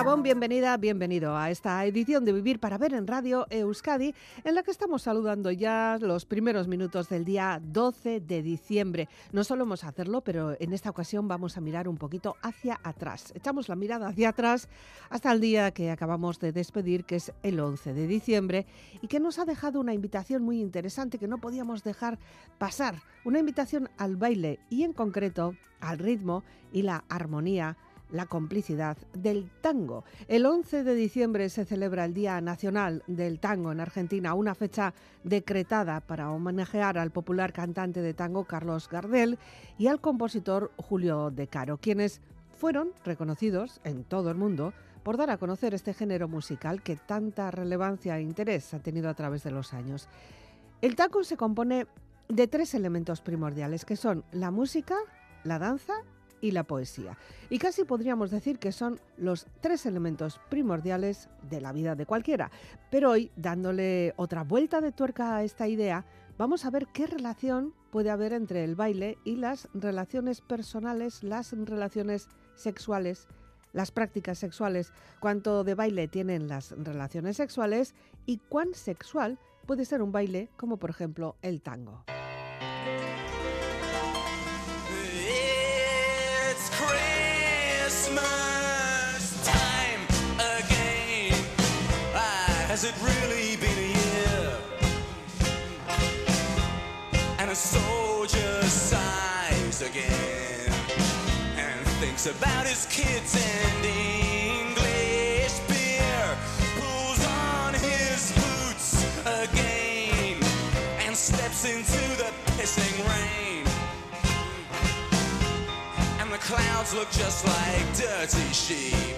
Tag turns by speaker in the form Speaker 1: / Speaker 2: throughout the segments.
Speaker 1: Gabón, bienvenida, bienvenido a esta edición de Vivir para Ver en Radio Euskadi, en la que estamos saludando ya los primeros minutos del día 12 de diciembre. No solemos hacerlo, pero en esta ocasión vamos a mirar un poquito hacia atrás. Echamos la mirada hacia atrás hasta el día que acabamos de despedir, que es el 11 de diciembre, y que nos ha dejado una invitación muy interesante que no podíamos dejar pasar. Una invitación al baile y en concreto al ritmo y la armonía la complicidad del tango. El 11 de diciembre se celebra el Día Nacional del Tango en Argentina, una fecha decretada para homenajear al popular cantante de tango Carlos Gardel y al compositor Julio De Caro, quienes fueron reconocidos en todo el mundo por dar a conocer este género musical que tanta relevancia e interés ha tenido a través de los años. El tango se compone de tres elementos primordiales, que son la música, la danza y la poesía. Y casi podríamos decir que son los tres elementos primordiales de la vida de cualquiera. Pero hoy, dándole otra vuelta de tuerca a esta idea, vamos a ver qué relación puede haber entre el baile y las relaciones personales, las relaciones sexuales, las prácticas sexuales, cuánto de baile tienen las relaciones sexuales y cuán sexual puede ser un baile como por ejemplo el tango.
Speaker 2: Thinks about his kids and English beer. Pulls on his boots again and steps into the pissing rain. And the clouds look just like dirty sheep.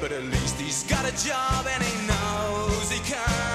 Speaker 2: But at least he's got a job and he knows he can't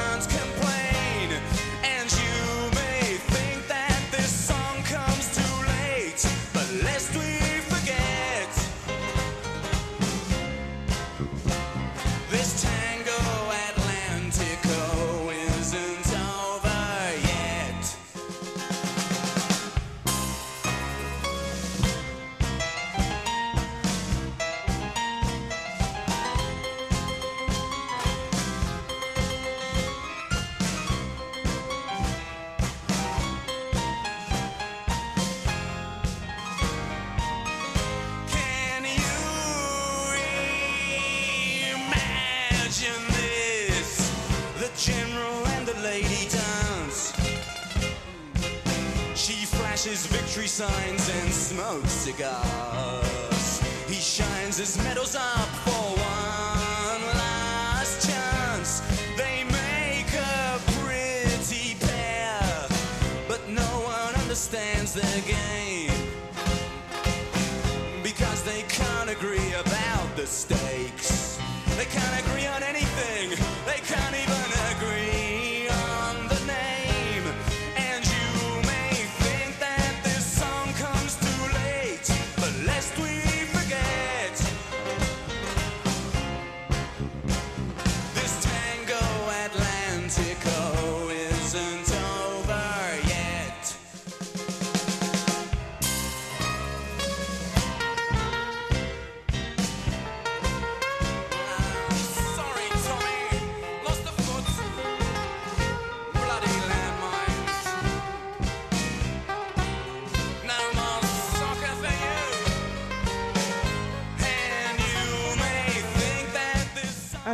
Speaker 2: they can't agree about the stakes. They can't agree on anything. They can't even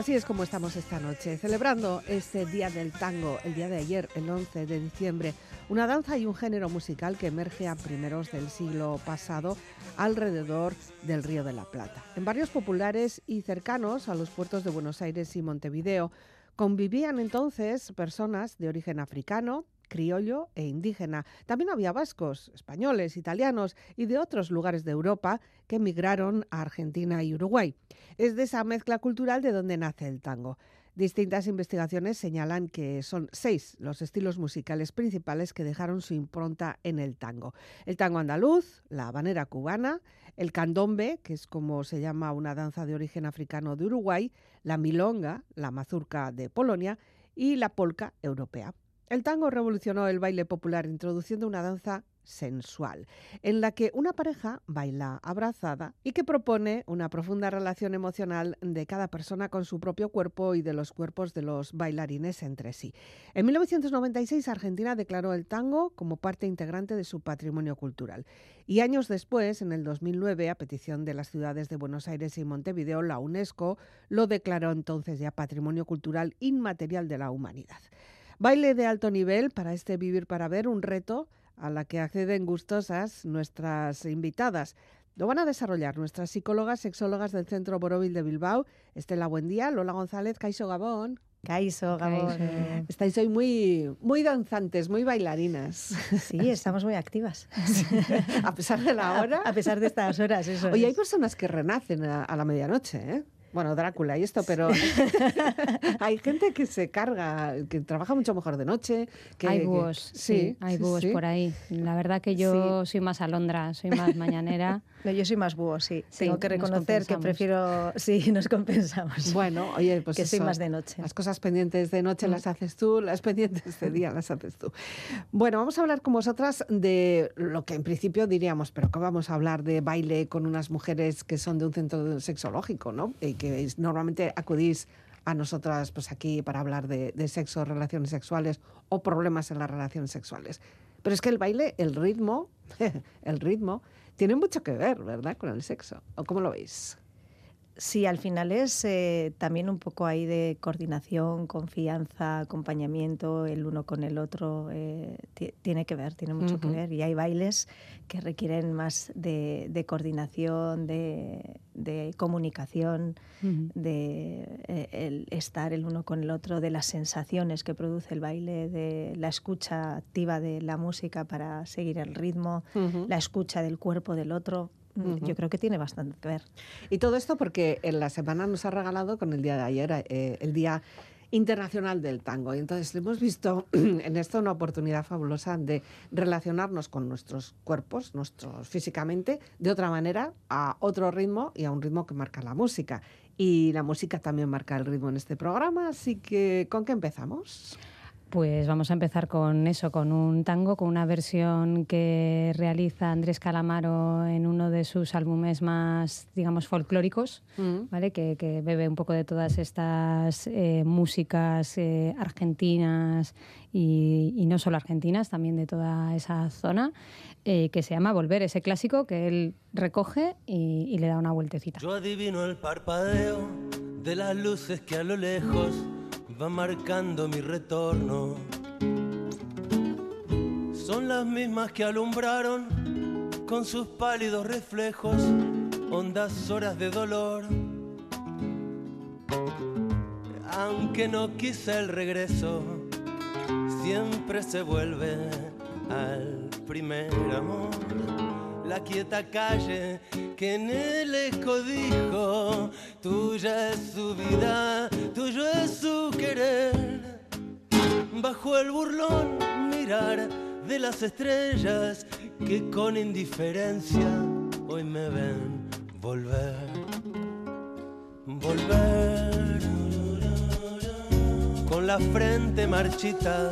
Speaker 1: Así es como estamos esta noche, celebrando este Día del Tango, el día de ayer, el 11 de diciembre, una danza y un género musical que emerge a primeros del siglo pasado alrededor del Río de la Plata. En barrios populares y cercanos a los puertos de Buenos Aires y Montevideo convivían entonces personas de origen africano, criollo e indígena. También había vascos, españoles, italianos y de otros lugares de Europa que emigraron a Argentina y Uruguay. Es de esa mezcla cultural de donde nace el tango. Distintas investigaciones señalan que son seis los estilos musicales principales que dejaron su impronta en el tango. El tango andaluz, la habanera cubana, el candombe, que es como se llama una danza de origen africano de Uruguay, la milonga, la mazurca de Polonia y la polca europea. El tango revolucionó el baile popular introduciendo una danza sensual, en la que una pareja baila abrazada y que propone una profunda relación emocional de cada persona con su propio cuerpo y de los cuerpos de los bailarines entre sí. En 1996 Argentina declaró el tango como parte integrante de su patrimonio cultural y años después, en el 2009, a petición de las ciudades de Buenos Aires y Montevideo, la UNESCO lo declaró entonces ya patrimonio cultural inmaterial de la humanidad. Baile de alto nivel para este Vivir para Ver, un reto a la que acceden gustosas nuestras invitadas. Lo van a desarrollar nuestras psicólogas, sexólogas del Centro Borovil de Bilbao, Estela Buendía, Lola González, Caixo Gabón.
Speaker 3: Caiso, Gabón.
Speaker 1: Estáis hoy muy, muy danzantes, muy bailarinas.
Speaker 3: Sí, estamos muy activas.
Speaker 1: a pesar de la hora.
Speaker 3: A, a pesar de estas horas, eso.
Speaker 1: Oye,
Speaker 3: es.
Speaker 1: hay personas que renacen a, a la medianoche, ¿eh? Bueno, Drácula y esto, pero hay gente que se carga, que trabaja mucho mejor de noche. Que,
Speaker 4: hay
Speaker 1: que-
Speaker 4: búhos, sí, hay
Speaker 1: sí,
Speaker 4: búhos
Speaker 1: sí.
Speaker 4: por ahí. La verdad que yo soy más alondra, soy más mañanera.
Speaker 3: No, yo soy más búho, sí.
Speaker 4: Sí,
Speaker 3: Tengo que reconocer que prefiero... Sí, nos compensamos.
Speaker 1: Bueno, oye, pues
Speaker 3: que soy más de noche.
Speaker 1: Las cosas pendientes de noche las haces tú, las pendientes de día las haces tú. Bueno, vamos a hablar con vosotras de lo que en principio diríamos, pero que vamos a hablar de baile con unas mujeres que son de un centro sexológico, ¿no? Y que normalmente acudís a nosotras pues aquí para hablar de, de sexo, relaciones sexuales o problemas en las relaciones sexuales. Pero es que el baile, el ritmo, el ritmo, tiene mucho que ver, ¿verdad? Con el sexo. ¿O cómo lo veis?
Speaker 3: Sí, al final es eh, también un poco ahí de coordinación, confianza, acompañamiento el uno con el otro. eh, ti- tiene que ver, tiene mucho que ver. Y hay bailes que requieren más de, de coordinación, de, de comunicación, de eh, el estar el uno con el otro, de las sensaciones que produce el baile, de la escucha activa de la música para seguir el ritmo, la escucha del cuerpo del otro. Mm,
Speaker 1: Ujú.
Speaker 3: Yo creo que tiene bastante que ver.
Speaker 1: Y todo esto porque en la semana nos ha regalado con el día de ayer, eh, el Día Internacional del Tango. Y entonces hemos visto en esto una oportunidad fabulosa de relacionarnos con nuestros cuerpos, nuestros físicamente, de otra manera, a otro ritmo y a un ritmo que marca la música. Y la música también marca el ritmo en este programa, así que ¿con qué empezamos?
Speaker 4: Pues vamos a empezar con eso, con un tango, con una versión que realiza Andrés Calamaro en uno de sus álbumes más, digamos, folclóricos,
Speaker 1: Mm.
Speaker 4: ¿vale? Que, que bebe un poco de todas estas eh, músicas eh, argentinas y, y no solo argentinas, también de toda esa zona, eh, que se llama Volver, ese clásico que él recoge y, y le da una vueltecita.
Speaker 5: Yo adivino el parpadeo de las luces que a lo lejos van marcando mi retorno. Son las mismas que alumbraron con sus pálidos reflejos hondas horas de dolor. Aunque no quise el regreso, siempre se vuelve al primer amor. La quieta calle que en el eco dijo, tuya es su vida, tuyo es su querer. Bajo el burlón mirar de las estrellas que con indiferencia hoy me ven volver, volver. Con la frente marchita,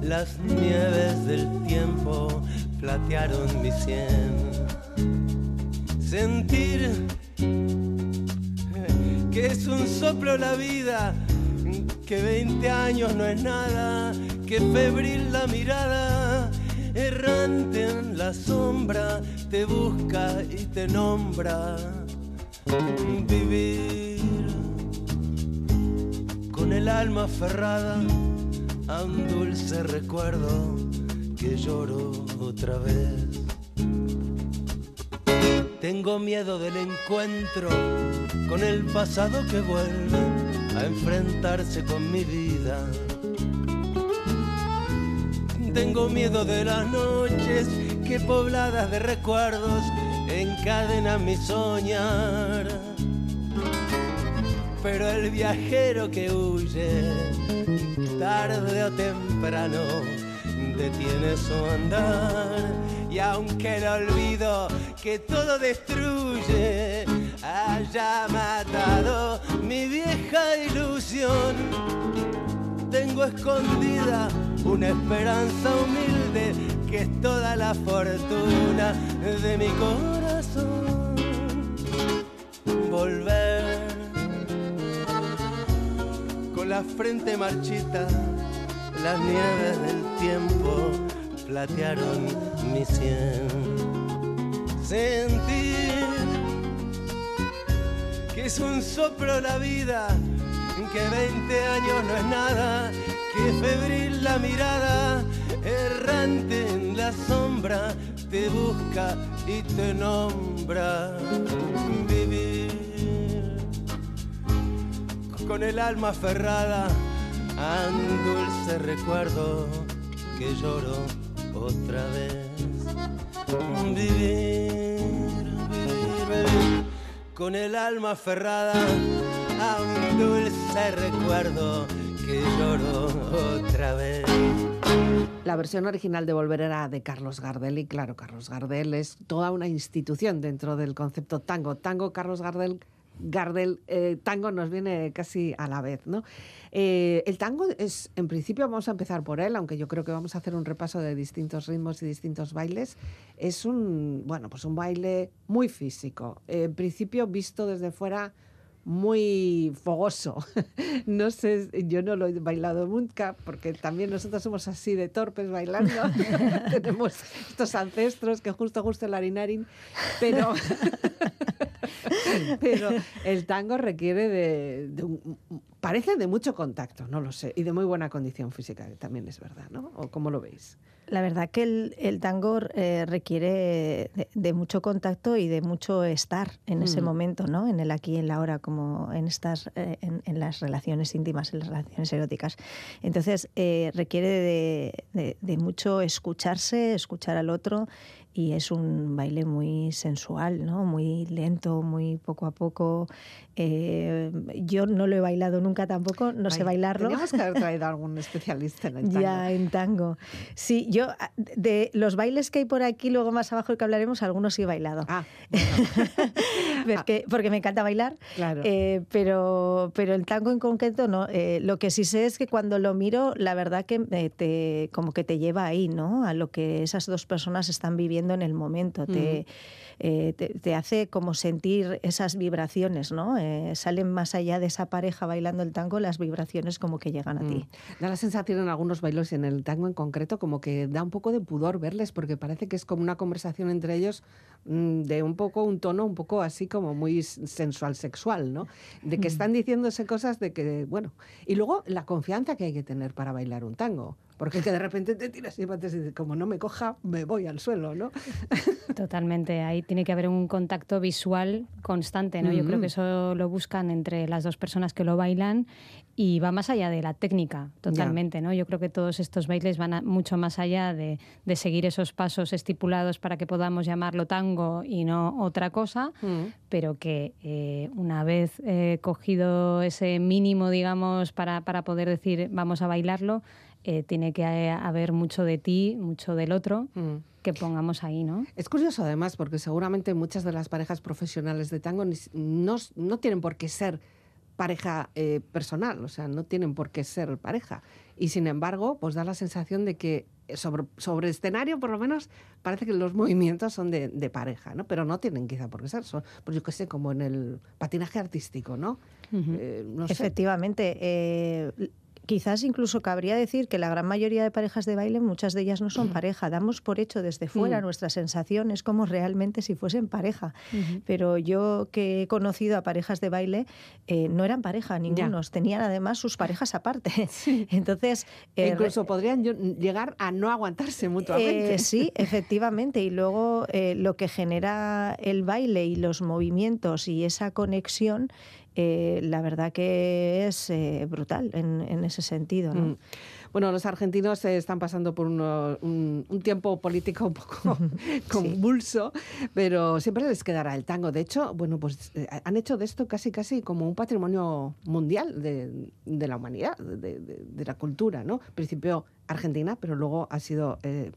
Speaker 5: las nieves del tiempo platearon mi sien. Sentir que es un soplo la vida, que 20 años no es nada, que febril la mirada, errante en la sombra, te busca y te nombra. Vivir con el alma aferrada a un dulce recuerdo que lloro otra vez. Tengo miedo del encuentro con el pasado que vuelve a enfrentarse con mi vida. Tengo miedo de las noches que pobladas de recuerdos encadenan mi soñar. pero el viajero que huye, tarde o temprano, detiene su andar. Y aunque el olvido que todo destruye haya matado mi vieja ilusión, tengo escondida una esperanza humilde que es toda la fortuna de mi corazón. Volver con la frente marchita, las nieves del tiempo platearon mi sien. Sentir que es un soplo la vida, que 20 años no es nada, que febril la mirada, errante en la sombra, te busca y te nombra. Vivir con el alma aferrada un dulce recuerdo que lloro otra vez. Vivir, vivir con el alma aferrada a un dulce recuerdo que lloro otra vez.
Speaker 1: La versión original de Volver era de Carlos Gardel y claro, Carlos Gardel es toda una institución dentro del concepto tango. Tango, Carlos Gardel, Gardel, eh, tango nos viene casi a la vez, ¿no? Eh, el tango es, en principio, vamos a empezar por él, aunque yo creo que vamos a hacer un repaso de distintos ritmos y distintos bailes. Es un, bueno, pues un baile muy físico. En principio, visto desde fuera, muy fogoso. No sé, yo no lo he bailado nunca, porque también nosotros somos así de torpes bailando. Tenemos estos ancestros que justo, justo el harinarin, pero, pero el tango requiere de, de un, parece de mucho contacto, no lo sé, y de muy buena condición física, que también es verdad, ¿no? ¿O cómo lo veis?
Speaker 3: La verdad que el, el tango eh, requiere de, de, mucho contacto y de mucho estar en mm. ese momento, ¿no? En el aquí y en la ahora, como en estas, eh, en, en, las relaciones íntimas, en las relaciones eróticas. Entonces eh, requiere de, de, de mucho escucharse, escuchar al otro y es un baile muy sensual, ¿no? Muy lento, muy poco a poco. Eh, yo no lo he bailado nunca tampoco, no Ay, sé bailarlo.
Speaker 1: Teníamos que haber traído algún especialista en el tango.
Speaker 3: Ya, en tango. Sí, yo de los bailes que hay por aquí, luego más abajo que hablaremos, algunos sí he bailado.
Speaker 1: Ah,
Speaker 3: bueno. porque, porque, me encanta bailar.
Speaker 1: Claro.
Speaker 3: Eh, pero, pero el tango en concreto no. Eh, lo que sí sé es que cuando lo miro, la verdad que te, como que te lleva ahí, ¿no? A lo que esas dos personas están viviendo en el momento, te, eh, te, te, hace como sentir esas vibraciones, ¿no? Eh, salen más allá de esa pareja bailando el tango, las vibraciones como que llegan a mm. ti.
Speaker 1: Da la sensación en algunos bailos y en el tango en concreto como que da un poco de pudor verles porque parece que es como una conversación entre ellos mmm, de un poco un tono un poco así como muy sensual sexual, ¿no? De que están diciéndose cosas de que, bueno, y luego la confianza que hay que tener para bailar un tango. Porque que de repente te tiras y dices, como no me coja, me voy al suelo, ¿no?
Speaker 4: Totalmente. Ahí tiene que haber un contacto visual constante, ¿no? Mm -hmm. Yo creo que eso lo buscan entre las dos personas que lo bailan y va más allá de la técnica, totalmente, yeah. ¿no? Yo creo que todos estos bailes van a, mucho más allá de, de, seguir esos pasos estipulados para que podamos llamarlo tango y no otra cosa, mm. pero que eh, una vez eh, cogido ese mínimo, digamos, para, para poder decir vamos a bailarlo, eh, tiene que haber mucho de ti, mucho del otro, mm. que pongamos ahí, ¿no?
Speaker 1: Es curioso además, porque seguramente muchas de las parejas profesionales de tango no, no tienen por qué ser pareja eh, personal, o sea, no tienen por qué ser pareja. Y sin embargo, pues da la sensación de que sobre, sobre escenario, por lo menos, parece que los movimientos son de, de pareja, ¿no? Pero no tienen quizá por qué ser, son, pues yo qué sé, como en el patinaje artístico, ¿no?
Speaker 3: Uh -huh. eh, no Efectivamente. Eh, quizás incluso cabría decir que la gran mayoría de parejas de baile, muchas de ellas no son pareja. Damos por hecho desde fuera mm. nuestra sensación, es como realmente si fuesen pareja. Pero yo que he conocido a parejas de baile, eh, no eran pareja ningunos, ya. tenían además sus parejas aparte.
Speaker 1: Sí.
Speaker 3: Entonces.
Speaker 1: Eh, incluso podrían llegar a no aguantarse mutuamente.
Speaker 3: Eh, sí, efectivamente. Y luego eh, lo que genera el baile y los movimientos y esa conexión eh, la verdad que es eh, brutal en, en ese sentido. ¿no?
Speaker 1: Mm. Bueno, los argentinos eh, están pasando por uno- un, un tiempo político un poco convulso, pero siempre les quedará el tango. De hecho, bueno, pues han hecho de esto casi casi como un patrimonio mundial de, de la humanidad, de, de- de la cultura, ¿no? Al principio Argentina, pero luego ha sido eh,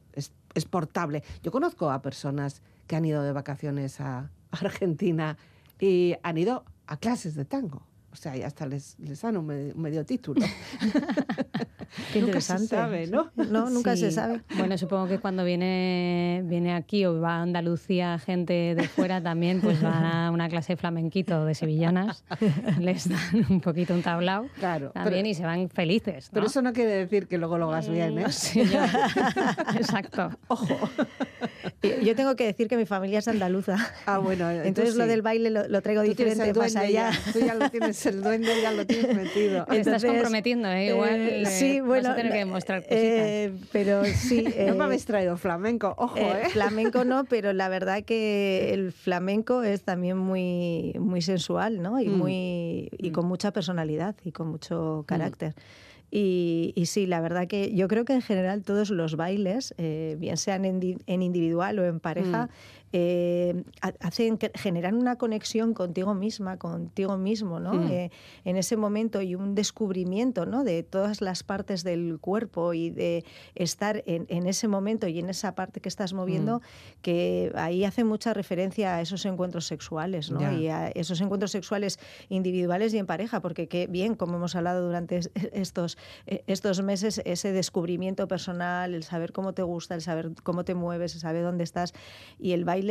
Speaker 1: exportable. Yo conozco a personas que han ido de vacaciones a Argentina y han ido a clases de tango. O sea, y hasta les, les dan un medio, un medio título.
Speaker 3: Qué
Speaker 1: Nunca se
Speaker 3: interesante.
Speaker 1: sabe, ¿no?
Speaker 3: No, nunca se
Speaker 4: Sí.
Speaker 3: sabe.
Speaker 4: Bueno, supongo que cuando viene, viene aquí o va a Andalucía gente de fuera también, pues van a una clase de flamenquito de sevillanas, les dan un poquito un tablao
Speaker 1: Claro,
Speaker 4: también
Speaker 1: pero-
Speaker 4: y se van felices. ¿no?
Speaker 1: Pero eso no quiere decir que luego lo hagas bien, ¿eh?
Speaker 4: Sí, ya. Exacto.
Speaker 3: Yo- Yo tengo que decir que mi familia es andaluza.
Speaker 1: Ah, bueno,
Speaker 3: Entonces lo
Speaker 1: sí.
Speaker 3: del baile lo, lo traigo
Speaker 1: Tú
Speaker 3: diferente más allá.
Speaker 1: ya. Tú ya lo tienes, el duende ya lo tienes metido.
Speaker 4: Te estás comprometiendo, ¿eh? Igual
Speaker 3: eh,
Speaker 4: eh, vas
Speaker 3: bueno,
Speaker 4: a tener que
Speaker 3: la-
Speaker 4: demostrar cositas.
Speaker 3: eh, pero sí.
Speaker 1: no
Speaker 3: eh,
Speaker 1: me habéis traído flamenco, ojo,
Speaker 3: eh,
Speaker 1: ¿eh?
Speaker 3: flamenco no, pero la verdad que el flamenco es también muy, muy sensual, ¿no? Y,
Speaker 1: Mm.
Speaker 3: muy, y con mucha personalidad y con mucho carácter. Y, y sí, la verdad que yo creo que en general todos los bailes, eh, bien sean en, en individual o en pareja, eh, ha- hacen que generan una conexión contigo misma, contigo mismo, ¿no?
Speaker 1: Mm.
Speaker 3: Eh, en ese momento y un descubrimiento, ¿no? De todas las partes del cuerpo y de estar en, en ese momento y en esa parte que estás moviendo, que ahí hace mucha referencia a esos encuentros sexuales, ¿no? Y a esos encuentros sexuales individuales y en pareja, porque qué bien, como hemos hablado durante es- estos, eh, estos meses, ese descubrimiento personal, el saber cómo te gusta, el saber cómo te mueves, el saber dónde estás. Y el baile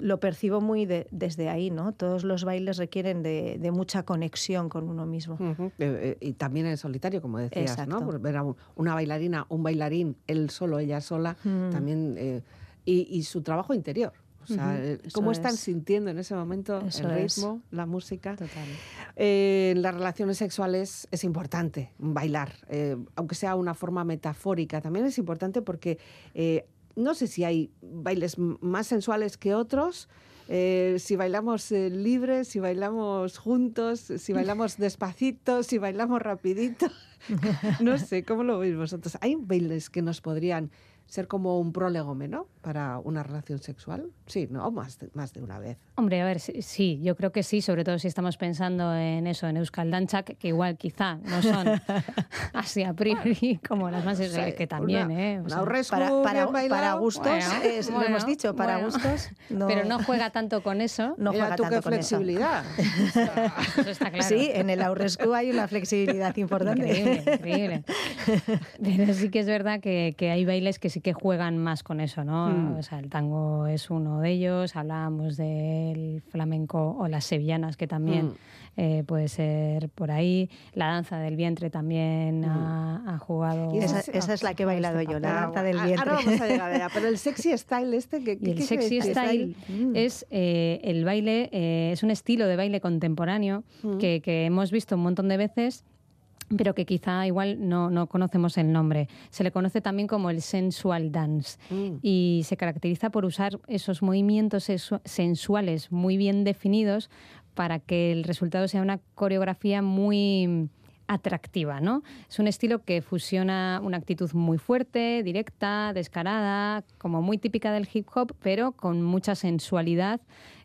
Speaker 3: lo percibo muy de- desde ahí, ¿no? Todos los bailes requieren de, de mucha conexión con uno mismo.
Speaker 1: Eh, eh, y también en solitario, como decías,
Speaker 3: Exacto.
Speaker 1: ¿no? Por ver a un- una bailarina, un bailarín, él solo, ella sola,
Speaker 3: Mm.
Speaker 1: también. eh, y, y su trabajo interior. O sea, eh, cómo están
Speaker 3: es.
Speaker 1: sintiendo en ese momento
Speaker 3: Eso
Speaker 1: el
Speaker 3: es.
Speaker 1: ritmo, la música.
Speaker 3: Total.
Speaker 1: Eh, en las relaciones sexuales es importante bailar, eh, aunque sea una forma metafórica. También es importante porque eh, no sé si hay bailes más sensuales que otros. eh, si bailamos eh, libres, si bailamos juntos, si bailamos despacito, si bailamos rapidito. no sé, ¿cómo lo veis vosotros? ¿Hay bailes que nos podrían ser como un prólegome, ¿no? Para una relación sexual. Sí, ¿no? Más de, más de una vez.
Speaker 4: Hombre, a ver, sí, sí, yo creo que sí, sobre todo si estamos pensando en eso, en Euskal Dantzak, que igual quizá no son así a priori como las más...
Speaker 1: sea,
Speaker 4: que también,
Speaker 1: una-
Speaker 4: ¿eh? O sea,
Speaker 1: aurrescu
Speaker 3: Para, para, gustos,
Speaker 4: Bueno,
Speaker 3: es- lo hemos dicho, para
Speaker 4: bueno.
Speaker 3: gustos. No,
Speaker 4: Pero no juega tanto con eso.
Speaker 3: no
Speaker 1: Mira
Speaker 3: juega
Speaker 1: tú
Speaker 3: tanto
Speaker 1: qué
Speaker 3: con eso.
Speaker 1: flexibilidad.
Speaker 4: Eso está claro.
Speaker 3: Sí, en el Aurescu hay una flexibilidad importante.
Speaker 4: Increíble, increíble. Pero sí que es verdad que, que hay bailes que sí que juegan más con eso, ¿no?
Speaker 1: Mm.
Speaker 4: O sea, el tango es uno de ellos, hablábamos del flamenco o las sevillanas, que también
Speaker 1: Mm.
Speaker 4: eh, puede ser por ahí. La danza del vientre también ha, ha jugado.
Speaker 1: Y
Speaker 3: Esa, es la que he bailado yo, la
Speaker 1: Ah,
Speaker 3: danza del
Speaker 1: bueno,
Speaker 3: vientre.
Speaker 1: Ahora vamos a llegar allá. Pero el sexy style este, ¿qué,
Speaker 4: Y
Speaker 1: qué
Speaker 4: el sexy
Speaker 1: decir?
Speaker 4: style
Speaker 3: Mm.
Speaker 4: es eh, el baile, eh, es un estilo de baile contemporáneo
Speaker 1: Mm.
Speaker 4: que, que hemos visto un montón de veces pero que quizá igual no, no conocemos el nombre. Se le conoce también como el sensual dance
Speaker 1: Mm.
Speaker 4: y se caracteriza por usar esos movimientos sensuales muy bien definidos para que el resultado sea una coreografía muy atractiva, ¿no? Es un estilo que fusiona una actitud muy fuerte, directa, descarada, como muy típica del hip hop, pero con mucha sensualidad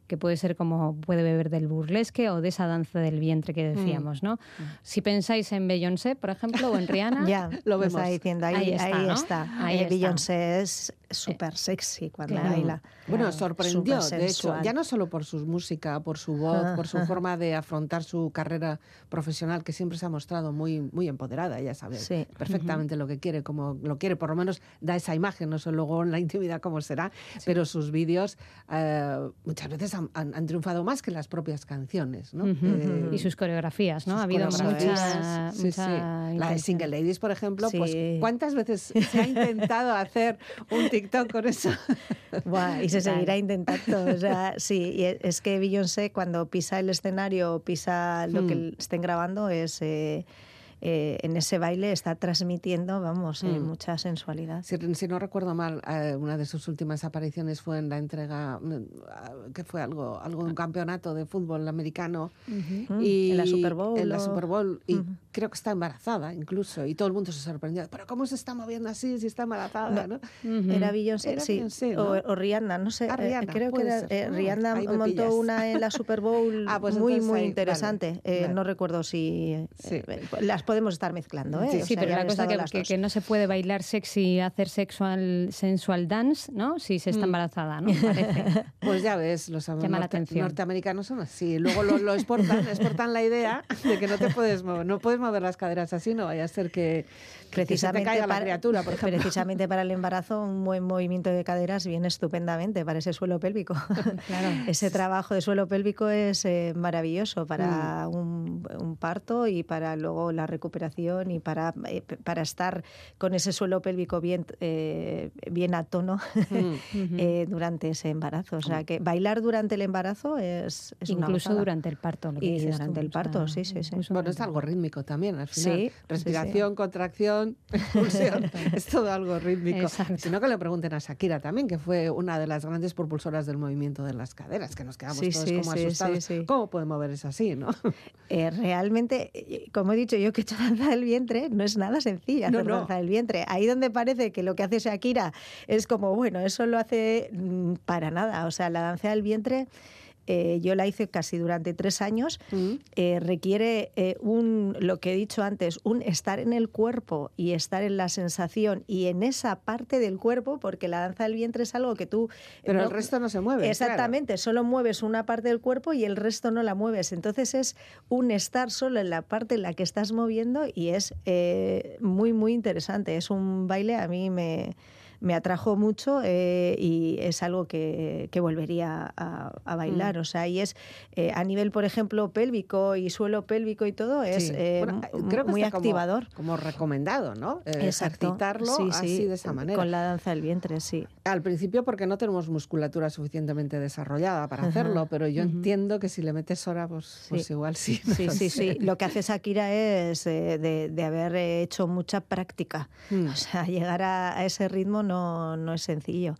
Speaker 4: que puede ser como puede beber del burlesque o de esa danza del vientre que decíamos, ¿no? Si pensáis en Beyoncé, por ejemplo, o en Rihanna,
Speaker 3: Ya,
Speaker 1: Lo vemos.
Speaker 3: está diciendo, ahí,
Speaker 4: Ahí
Speaker 3: ahí
Speaker 4: está. Ahí
Speaker 3: Eh,
Speaker 4: está.
Speaker 3: Beyoncé es súper sexy cuando
Speaker 4: Claro.
Speaker 3: baila.
Speaker 1: Bueno, sorprendió, de hecho, ya no solo por su música, por su voz, por su forma de afrontar su carrera profesional, que siempre se ha mostrado muy, muy empoderada, ella sabe
Speaker 3: Sí.
Speaker 1: perfectamente lo que quiere, como lo quiere, por lo menos da esa imagen, no sé luego en la intimidad cómo será, pero sus vídeos eh, muchas veces han, han- han triunfado más que las propias canciones, ¿no?
Speaker 4: Ujú.
Speaker 1: Eh,
Speaker 4: y sus coreografías, ¿no?
Speaker 1: sus
Speaker 4: ha habido mucha,
Speaker 1: coreografías. Sí, sí.
Speaker 4: mucha
Speaker 1: La de. Single Ladies, por ejemplo, pues
Speaker 3: Sí.
Speaker 1: ¿cuántas veces se ha intentado hacer un TikTok con eso?
Speaker 3: Buah, y se seguirá intentando. O sea, sí, y e- es que Beyoncé cuando pisa el escenario o pisa lo
Speaker 1: Hmm.
Speaker 3: que estén grabando es, eh, eh, en ese baile está transmitiendo, vamos, eh,
Speaker 1: Mm.
Speaker 3: mucha sensualidad.
Speaker 1: Si, si no recuerdo mal, eh, una de sus últimas apariciones fue en la entrega, mm, ah, que fue algo, algo de un campeonato de fútbol americano. Y
Speaker 3: en la Super Bowl.
Speaker 1: En la Super Bowl. Y creo que está embarazada incluso. Y todo el mundo se sorprendió. ¿Pero cómo se está moviendo así si está embarazada? ¿no?
Speaker 4: Ujú.
Speaker 3: Era Beyoncé,
Speaker 1: Era
Speaker 3: sí.
Speaker 1: Beyoncé, ¿no?
Speaker 3: o, o Rihanna, no sé.
Speaker 1: Ah,
Speaker 3: eh,
Speaker 1: Rihanna,
Speaker 3: creo que era,
Speaker 1: ser. Ah,
Speaker 3: Rihanna montó
Speaker 1: pillas.
Speaker 3: una en la Super Bowl
Speaker 1: Ah, pues
Speaker 3: muy,
Speaker 1: entonces
Speaker 3: muy interesante.
Speaker 1: vale, vale.
Speaker 3: no recuerdo si...
Speaker 1: Sí.
Speaker 3: las podemos estar mezclando, ¿eh?
Speaker 1: Sí,
Speaker 3: O
Speaker 4: Sí,
Speaker 3: sea,
Speaker 4: pero la cosa que, que, que no se puede bailar sexy, hacer sexual, sensual dance, ¿no? Si se está
Speaker 1: Mm.
Speaker 4: embarazada, ¿no? Parece.
Speaker 1: Pues ya ves, los
Speaker 4: la
Speaker 1: norte- norteamericanos son así. Luego lo, lo exportan, exportan la idea de que no te puedes mover, no puedes mover las caderas así, no vaya a ser que, que se te
Speaker 3: precisamente
Speaker 1: caiga la
Speaker 3: para,
Speaker 1: criatura, por ejemplo.
Speaker 3: precisamente para el embarazo un buen movimiento de caderas viene estupendamente para ese suelo pélvico.
Speaker 4: Claro.
Speaker 3: Ese trabajo de suelo pélvico es eh, maravilloso para
Speaker 1: Mm.
Speaker 3: un, un parto y para luego la recuperación y para, eh, para estar con ese suelo pélvico bien, eh, bien a tono
Speaker 1: Mm.
Speaker 3: eh, durante ese embarazo. O sea que bailar durante el embarazo es, es una
Speaker 4: Incluso durante el parto. Lo que
Speaker 3: Y
Speaker 4: dices
Speaker 3: durante
Speaker 4: tú,
Speaker 3: el
Speaker 4: o sea,
Speaker 3: parto, sí, sí, sí.
Speaker 1: Bueno, es algo rítmico también, al final.
Speaker 3: Sí, sí,
Speaker 1: Respiración, contracción, expulsión, es todo algo rítmico.
Speaker 4: Exacto.
Speaker 1: Sino que le pregunten a Shakira también, que fue una de las grandes propulsoras del movimiento de las caderas, que nos quedamos
Speaker 3: Sí,
Speaker 1: todos
Speaker 3: sí,
Speaker 1: como
Speaker 3: sí,
Speaker 1: asustados.
Speaker 3: sí, sí.
Speaker 1: ¿Cómo puede mover eso así, no?
Speaker 3: Eh, realmente, como he dicho yo que hecho danza del vientre, no es nada sencilla hacer
Speaker 1: no.
Speaker 3: danza del vientre. Ahí donde parece que lo que hace Shakira es como, bueno, eso lo hace mm, para nada. O sea, la danza del vientre eh, yo la hice casi durante tres años.
Speaker 1: Mm.
Speaker 3: Eh, requiere eh, un, lo que he dicho antes, un estar en el cuerpo y estar en la sensación y en esa parte del cuerpo, porque la danza del vientre es algo que tú...
Speaker 1: Pero
Speaker 3: no-
Speaker 1: el resto no se mueve. claro.
Speaker 3: Exactamente, solo mueves una parte del cuerpo y el resto no la mueves. Entonces es un estar solo en la parte en la que estás moviendo y es eh, muy, muy interesante. Es un baile, a mí me, me atrajo mucho eh, y es algo que, que volvería a, a bailar.
Speaker 1: Mm.
Speaker 3: O sea, y es eh, a nivel, por ejemplo, pélvico y suelo pélvico y todo, es
Speaker 1: Sí.
Speaker 3: eh,
Speaker 1: Bueno,
Speaker 3: mu-
Speaker 1: creo que
Speaker 3: muy
Speaker 1: como-
Speaker 3: activador.
Speaker 1: Como, recomendado, ¿no? Eh,
Speaker 3: Exacto.
Speaker 1: Ejercitarlo
Speaker 3: Sí,
Speaker 1: así
Speaker 3: sí,
Speaker 1: de esa manera.
Speaker 3: Con la danza del vientre, sí.
Speaker 1: Al principio porque no tenemos musculatura suficientemente desarrollada para
Speaker 3: Ajá,
Speaker 1: hacerlo, pero yo entiendo que si le metes hora, pues, pues igual sí. no
Speaker 3: Sí, sí,
Speaker 1: sé.
Speaker 3: sí. Lo que hace Shakira es eh, de, de haber eh, hecho mucha práctica.
Speaker 1: Mm.
Speaker 3: O sea, llegar a, a ese ritmo no, no es sencillo.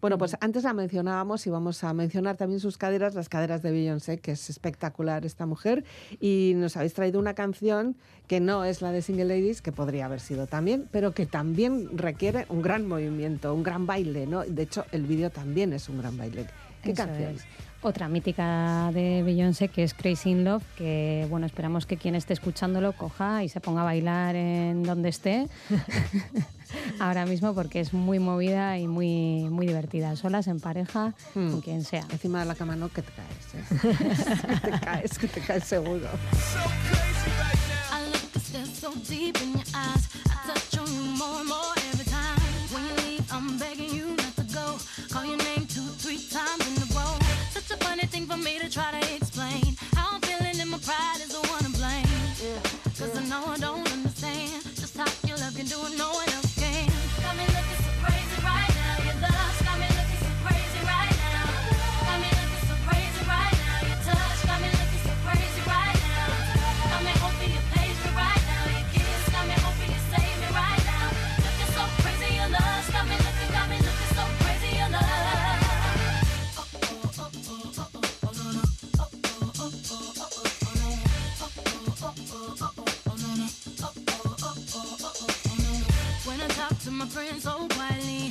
Speaker 1: Bueno, pues antes la mencionábamos y vamos a mencionar también sus caderas, las caderas de Beyoncé, que es espectacular esta mujer. Y nos habéis traído una canción que no es la de Single Ladies, que podría haber sido también, pero que también requiere un gran movimiento, un gran baile, ¿no? De hecho, el vídeo también es un gran baile. ¿Qué
Speaker 4: Eso
Speaker 1: canción?
Speaker 4: es. Otra mítica de Beyoncé que es Crazy in Love, que bueno, esperamos que quien esté escuchándolo coja y se ponga a bailar en donde esté ahora mismo porque es muy movida y muy, muy divertida. Solas, en pareja,
Speaker 1: Mm.
Speaker 4: con quien sea.
Speaker 1: Encima de la cama no, que te caes, ¿eh? que te caes, que te caes seguro.
Speaker 6: So thing for me to try to explain. How I'm feeling and my pride is my friends so quietly,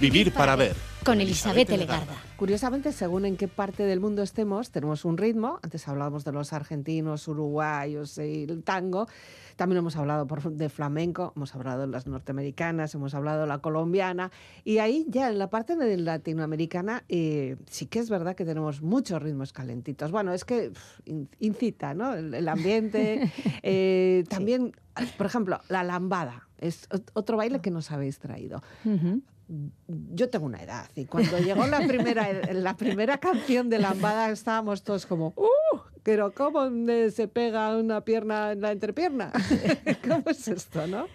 Speaker 7: Vivir para ver.
Speaker 8: Con Elizabeth Legarda.
Speaker 1: Curiosamente, según en qué parte del mundo estemos, tenemos un ritmo. Antes hablábamos de los argentinos, uruguayos y el tango. También hemos hablado de flamenco, hemos hablado de las norteamericanas, hemos hablado de la colombiana. Y ahí ya en la parte de latinoamericana eh, sí que es verdad que tenemos muchos ritmos calentitos. Bueno, es que pf, in- incita, ¿no? El, el ambiente. Eh, también, por ejemplo, la lambada. Es ot- otro baile que nos habéis traído
Speaker 4: Ujú.
Speaker 1: Yo tengo una edad y cuando llegó la primera, la primera canción de Lambada estábamos todos como, ¡uh! Pero ¿cómo se pega una pierna en la entrepierna? ¿Cómo es esto, no?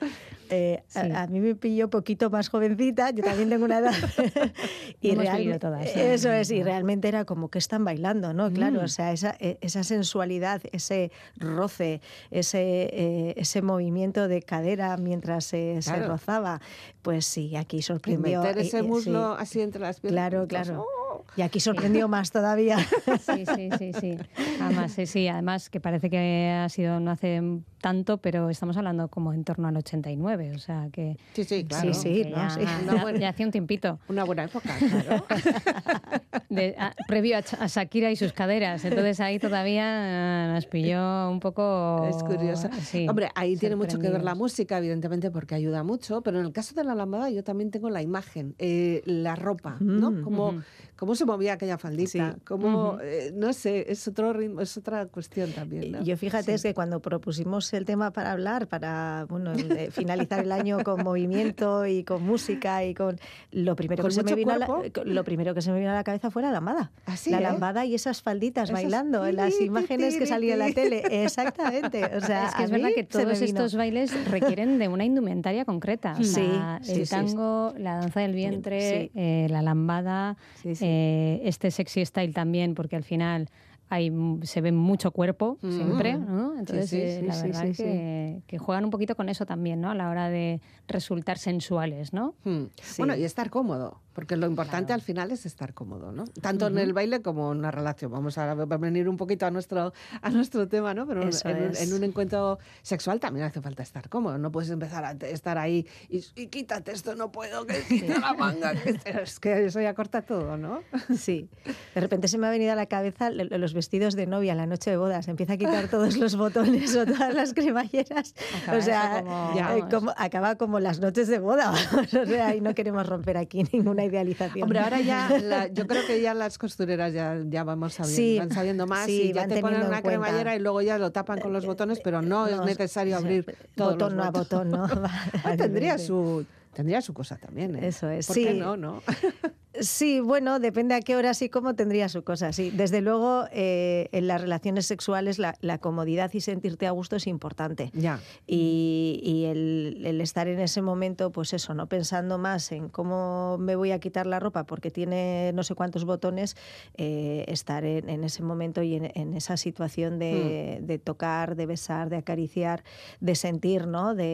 Speaker 3: Eh, a-
Speaker 4: Sí.
Speaker 3: a, mí me pilló poquito más jovencita, yo también tengo una edad.
Speaker 4: Hemos
Speaker 3: realme-
Speaker 4: vivido todas, ¿no?
Speaker 3: Eso es, y realmente era como que están bailando, ¿no? Claro,
Speaker 1: Mm.
Speaker 3: o sea, esa, e- esa sensualidad, ese roce, ese, eh, ese movimiento de cadera mientras se- se
Speaker 1: Claro.
Speaker 3: rozaba, pues sí, aquí
Speaker 1: Y
Speaker 3: sorprendió.
Speaker 1: meter
Speaker 3: eh,
Speaker 1: ese
Speaker 3: eh,
Speaker 1: muslo
Speaker 3: sí.
Speaker 1: así entre las piernas.
Speaker 3: Claro,
Speaker 1: entonces,
Speaker 3: claro.
Speaker 1: ¡oh!
Speaker 3: Y aquí sorprendió más todavía.
Speaker 4: Sí, sí, sí, sí. Además, sí, sí, además que parece que ha sido no hace tanto, pero estamos hablando como en torno al 89, o sea que,
Speaker 1: Sí, sí, claro.
Speaker 3: sí,
Speaker 4: que
Speaker 3: ¿no?
Speaker 4: ya,
Speaker 3: Sí.
Speaker 1: Una
Speaker 4: ya-
Speaker 1: buena-
Speaker 4: ya hacía un tiempito.
Speaker 1: Una buena época, claro.
Speaker 4: de- a- previo a, Shakira y sus caderas. Entonces ahí todavía eh, nos pilló un poco.
Speaker 1: Es curioso.
Speaker 4: sí,
Speaker 1: Hombre, ahí tiene mucho que ver la música, evidentemente, porque ayuda mucho, pero en el caso de la lambada yo también tengo la imagen, eh, la ropa, ¿no?
Speaker 3: Mm,
Speaker 4: ujú.
Speaker 1: Cómo se movía aquella faldita,
Speaker 3: Sí.
Speaker 1: cómo, eh, no sé, es otro ritmo, es otra cuestión también, ¿no?
Speaker 3: Yo fíjate es que cuando propusimos el tema para hablar, para bueno, eh, finalizar el año con movimiento y con música y con lo primero
Speaker 1: ¿Con
Speaker 3: que se me vino a la,
Speaker 1: cuerpo?
Speaker 3: lo primero que se me vino a la cabeza fue la lambada.
Speaker 1: Así,
Speaker 3: la
Speaker 1: ¿eh?
Speaker 3: lambada y esas falditas
Speaker 1: Esas
Speaker 3: bailando en las
Speaker 1: tiri,
Speaker 3: imágenes que
Speaker 1: tiri,
Speaker 3: salían en la
Speaker 1: tiri.
Speaker 3: tele. Exactamente. O sea,
Speaker 4: es que es verdad que todos estos bailes requieren de una indumentaria concreta. O
Speaker 3: Sí,
Speaker 4: sea,
Speaker 3: sí,
Speaker 4: el tango, la danza del vientre, eh, la lambada,
Speaker 3: Sí, sí.
Speaker 4: Eh, este sexy style también, porque al final hay, se ve mucho cuerpo
Speaker 1: Mm.
Speaker 4: siempre, ¿no? Entonces,
Speaker 1: sí,
Speaker 4: eh, la
Speaker 3: sí,
Speaker 4: verdad que, que juegan un poquito con eso también, ¿no? A la hora de resultar sensuales, ¿no?
Speaker 3: Sí.
Speaker 1: Bueno, y estar cómodo, porque lo importante
Speaker 4: Claro.
Speaker 1: al final es estar cómodo, ¿no? Tanto en el baile como en una relación. Vamos a venir un poquito a nuestro, a nuestro tema, ¿no? Pero en- en, en un encuentro sexual también hace falta estar cómodo. No puedes empezar a estar ahí y, y quítate esto, no puedo, que quita la manga. que- es que eso ya corta todo, ¿no?
Speaker 3: Sí. De repente se me ha venido a la cabeza lo- los vestidos de novia en la noche de bodas. Empieza a quitar todos los botones o todas las cremalleras.
Speaker 4: Acaba
Speaker 3: o sea,
Speaker 4: como-
Speaker 3: eh, como- acaba como las noches de boda. o sea, y no queremos romper aquí ninguna idealización.
Speaker 1: Hombre, ahora ya, la- yo creo que ya las costureras ya, ya vamos sabiendo,
Speaker 3: Sí,
Speaker 1: van sabiendo más
Speaker 3: sí,
Speaker 1: y ya te ponen una cremallera y luego ya lo tapan con los botones, pero no, es necesario abrir todos
Speaker 3: botón
Speaker 1: los
Speaker 3: a botón, ¿no?
Speaker 1: Tendría su tendría su cosa también, ¿eh?
Speaker 3: Eso es,
Speaker 1: ¿Por qué no, no?
Speaker 3: Sí, bueno, depende a qué hora y cómo tendría su cosa. Sí, desde luego eh, en las relaciones sexuales la, la comodidad y sentirte a gusto es importante.
Speaker 1: Ya.
Speaker 3: Y, y el, el estar en ese momento, pues eso, no pensando más en cómo me voy a quitar la ropa porque tiene no sé cuántos botones, eh, estar en, en ese momento y en, en esa situación de, de tocar, de besar, de acariciar, de sentir, ¿no? De,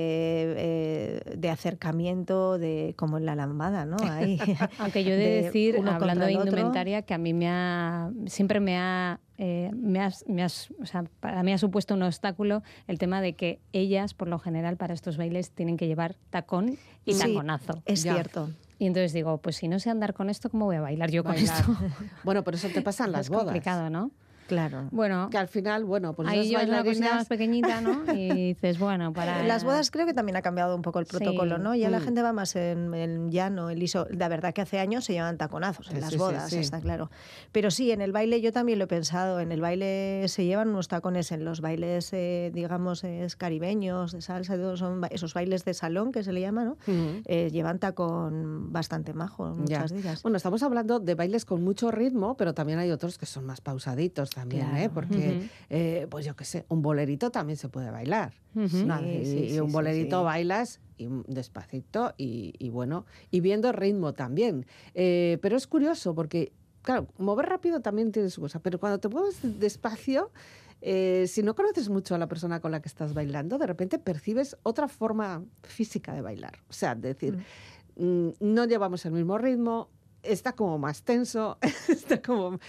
Speaker 3: eh, de acercamiento, de como en la lambada, ¿no? Ahí.
Speaker 4: Aunque yo de decir, hablando de indumentaria, que a mí me ha, siempre me ha, eh, me has- me has- o sea, para mí ha supuesto un obstáculo el tema de que ellas, por lo general, para estos bailes tienen que llevar tacón y
Speaker 3: Sí,
Speaker 4: taconazo.
Speaker 3: Es
Speaker 1: Ya.
Speaker 3: cierto.
Speaker 4: Y entonces digo, pues si no sé andar con esto, ¿cómo voy a bailar yo
Speaker 1: Bailar.
Speaker 4: con esto?
Speaker 1: Bueno, por eso te pasan las
Speaker 4: es
Speaker 1: bodas.
Speaker 4: complicado, ¿no?
Speaker 3: Claro.
Speaker 4: Bueno,
Speaker 1: Que al final, bueno, pues
Speaker 4: ahí yo es una cosita más pequeñita, ¿no? Y dices, bueno, para...
Speaker 3: En las bodas creo que también ha cambiado un poco el protocolo,
Speaker 4: Sí.
Speaker 3: ¿no? Ya la
Speaker 1: Mm.
Speaker 3: gente va más en, en llano, en liso. La verdad que hace años se llevan taconazos en
Speaker 1: Sí,
Speaker 3: las
Speaker 1: sí,
Speaker 3: bodas,
Speaker 1: sí.
Speaker 3: está claro. Pero sí, en el baile yo también lo he pensado. En el baile se llevan unos tacones, en los bailes, eh, digamos, eh, caribeños, de salsa, de- son esos bailes de salón que se le llama, ¿no?
Speaker 1: Ujú.
Speaker 3: Eh, llevan tacón bastante majo,
Speaker 1: Ya.
Speaker 3: muchas de ellas.
Speaker 1: Bueno, estamos hablando de bailes con mucho ritmo, pero también hay otros que son más pausaditos también, ¿eh? Porque, eh, pues yo qué sé, un bolerito también se puede bailar.
Speaker 3: Sí,
Speaker 1: y,
Speaker 3: sí,
Speaker 1: y
Speaker 3: sí,
Speaker 1: un bolerito
Speaker 3: sí.
Speaker 1: bailas y mm, despacito y, y bueno, y viendo ritmo también. Eh, pero es curioso porque, claro, mover rápido también tiene su cosa, pero cuando te mueves despacio, eh, si no conoces mucho a la persona con la que estás bailando, de repente percibes otra forma física de bailar. O sea, decir, mm, no llevamos el mismo ritmo. Está como más tenso, está como...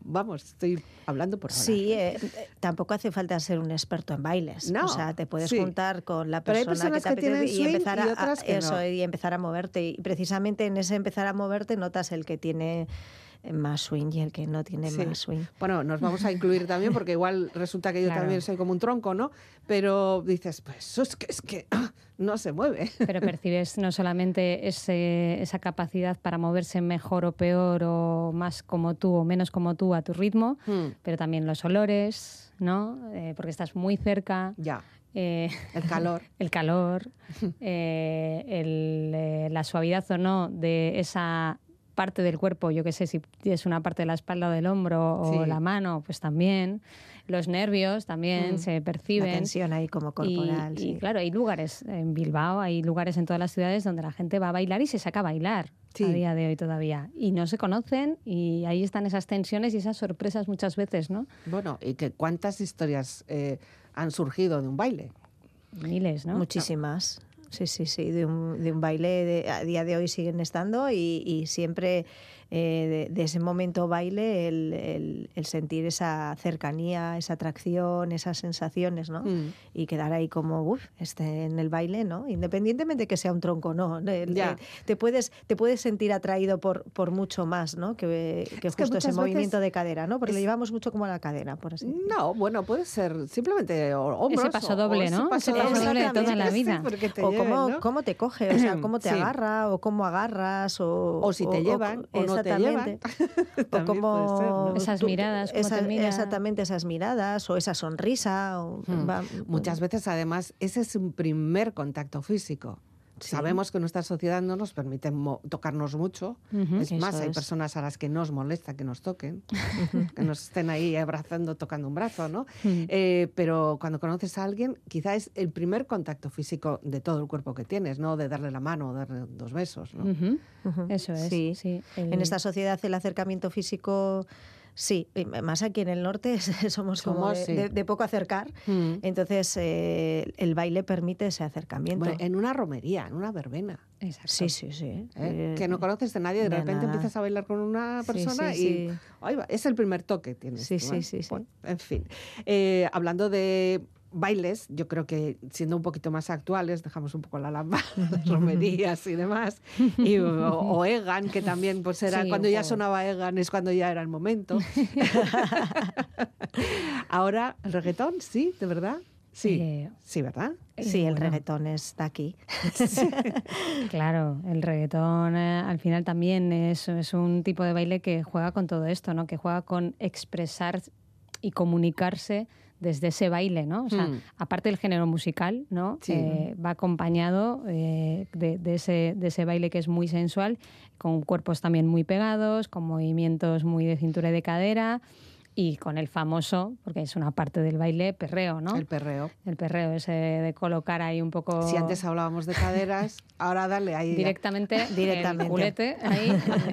Speaker 1: Vamos, estoy hablando por ahora.
Speaker 3: Sí, eh, tampoco hace falta ser un experto en bailes.
Speaker 1: No,
Speaker 3: o sea, te puedes
Speaker 1: sí.
Speaker 3: juntar con la persona que te apetece y empezar
Speaker 1: y
Speaker 3: a, eso
Speaker 1: no.
Speaker 3: y empezar a moverte. Y precisamente en ese empezar a moverte notas el que tiene más swing y el que no tiene
Speaker 1: Sí.
Speaker 3: más swing.
Speaker 1: Bueno, nos vamos a incluir también porque igual resulta que yo
Speaker 4: Claro.
Speaker 1: también soy como un tronco, ¿no? Pero dices, pues eso es que, es que ah, no se mueve.
Speaker 4: Pero percibes no solamente ese- esa capacidad para moverse mejor o peor o más como tú o menos como tú a tu ritmo,
Speaker 1: Hmm,
Speaker 4: pero también los olores, ¿no? Eh, porque estás muy cerca.
Speaker 1: ya,
Speaker 4: eh,
Speaker 1: el calor.
Speaker 4: el calor, eh, el, eh, la suavidad o no de esa parte del cuerpo, yo qué sé, si es una parte de la espalda o del hombro o
Speaker 1: Sí.
Speaker 4: la mano, pues también. Los nervios también
Speaker 1: Mm.
Speaker 4: se
Speaker 3: La
Speaker 4: perciben.
Speaker 3: tensión ahí como corporal.
Speaker 4: Y,
Speaker 3: sí.
Speaker 4: y claro, hay lugares en Bilbao, hay lugares en todas las ciudades donde la gente va a bailar y se saca a bailar
Speaker 1: Sí.
Speaker 4: a día de hoy todavía. Y no se conocen y ahí están esas tensiones y esas sorpresas muchas veces, ¿no?
Speaker 1: Bueno, y que cuántas historias eh, han surgido de un baile.
Speaker 4: Miles, ¿no?
Speaker 3: Muchísimas. Sí, sí, sí. De un, de un baile de- a día de hoy siguen estando y, y siempre eh, de, de ese momento baile el, el- el sentir esa cercanía, esa atracción, esas sensaciones, ¿no?
Speaker 1: Mm.
Speaker 3: Y quedar ahí como, uff, este, en el baile, ¿no? Independientemente que sea un tronco o no. El-
Speaker 1: Ya.
Speaker 3: el- te, puedes, te puedes sentir atraído por, por mucho más, ¿no? Que, que
Speaker 1: Es que
Speaker 3: justo ese movimiento de cadera, ¿no? Porque
Speaker 1: es-
Speaker 3: lo llevamos mucho como a la cadera, por así decirlo.
Speaker 1: No, bueno, puede ser simplemente o- hombros.
Speaker 4: paso
Speaker 1: o-
Speaker 4: doble,
Speaker 1: o ese
Speaker 4: ¿no?
Speaker 1: paso
Speaker 4: Ese
Speaker 3: paso doble de toda
Speaker 4: la vida.
Speaker 3: o
Speaker 1: lleven,
Speaker 3: cómo,
Speaker 1: ¿no?
Speaker 3: cómo te coge, o sea, cómo te
Speaker 1: Sí.
Speaker 3: agarra, o cómo agarras, o,
Speaker 1: O si te llevan, o no te llevan.
Speaker 3: exactamente. o
Speaker 1: ser, ¿no?
Speaker 4: Esas miradas,
Speaker 3: esa- exactamente esas miradas, o esa sonrisa. o-
Speaker 1: Hmm.
Speaker 3: va-
Speaker 1: Muchas veces, además, ese es un primer contacto físico.
Speaker 3: Sí.
Speaker 1: Sabemos que nuestra sociedad no nos permite mo- tocarnos mucho. Es más, hay
Speaker 3: es.
Speaker 1: personas a las que nos molesta que nos toquen, que nos estén ahí abrazando, tocando un brazo, ¿no?
Speaker 4: Mm.
Speaker 1: Eh, pero cuando conoces a alguien, quizá es el primer contacto físico de todo el cuerpo que tienes, ¿no? De darle la mano o darle dos besos, ¿no?
Speaker 4: Eso es.
Speaker 3: Sí.
Speaker 4: Sí. el-
Speaker 3: En esta sociedad el acercamiento físico, sí, y más aquí en el norte somos, como
Speaker 1: Somos,
Speaker 3: de,
Speaker 1: sí.
Speaker 3: de- de poco acercar.
Speaker 1: Mm.
Speaker 3: Entonces eh, el baile permite ese acercamiento.
Speaker 1: Bueno, en una romería, en una verbena.
Speaker 4: Exacto.
Speaker 3: Sí, sí, sí.
Speaker 1: ¿eh?
Speaker 3: Eh,
Speaker 1: que no conoces de nadie, de,
Speaker 3: de
Speaker 1: repente
Speaker 3: nada.
Speaker 1: empiezas a bailar con una persona
Speaker 3: sí,
Speaker 1: y
Speaker 3: sí.
Speaker 1: ahí va, es el primer toque tienes.
Speaker 3: Sí,
Speaker 1: tú,
Speaker 3: sí,
Speaker 1: ¿eh?
Speaker 3: sí.
Speaker 1: Bueno, en fin, hablando de bailes, yo creo que siendo un poquito más actuales, dejamos un poco la las romerías y demás, y, o, o Egan, que también pues era
Speaker 4: Sí,
Speaker 1: cuando ya sonaba Egan, es cuando ya era el momento. Ahora, el reggaetón, sí, de verdad. Sí,
Speaker 4: Eh,
Speaker 1: sí, ¿verdad?
Speaker 3: Sí, el
Speaker 4: bueno.
Speaker 3: reggaetón está aquí.
Speaker 4: Claro, el reggaetón eh, al final también es, es un tipo de baile que juega con todo esto, ¿no? Que juega con expresar y comunicarse desde ese baile, ¿no? O sea,
Speaker 1: Mm.
Speaker 4: aparte del género musical, ¿no?
Speaker 1: Sí.
Speaker 4: Eh, va acompañado eh, de, de ese, de ese baile que es muy sensual, con cuerpos también muy pegados, con movimientos muy de cintura y de cadera y con el famoso, porque es una parte del baile, perreo, ¿no?
Speaker 1: El perreo.
Speaker 4: El perreo, ese de colocar ahí un poco...
Speaker 1: Si antes hablábamos de caderas, ahora dale ahí.
Speaker 4: Directamente,
Speaker 3: Directamente.
Speaker 4: el culete ahí.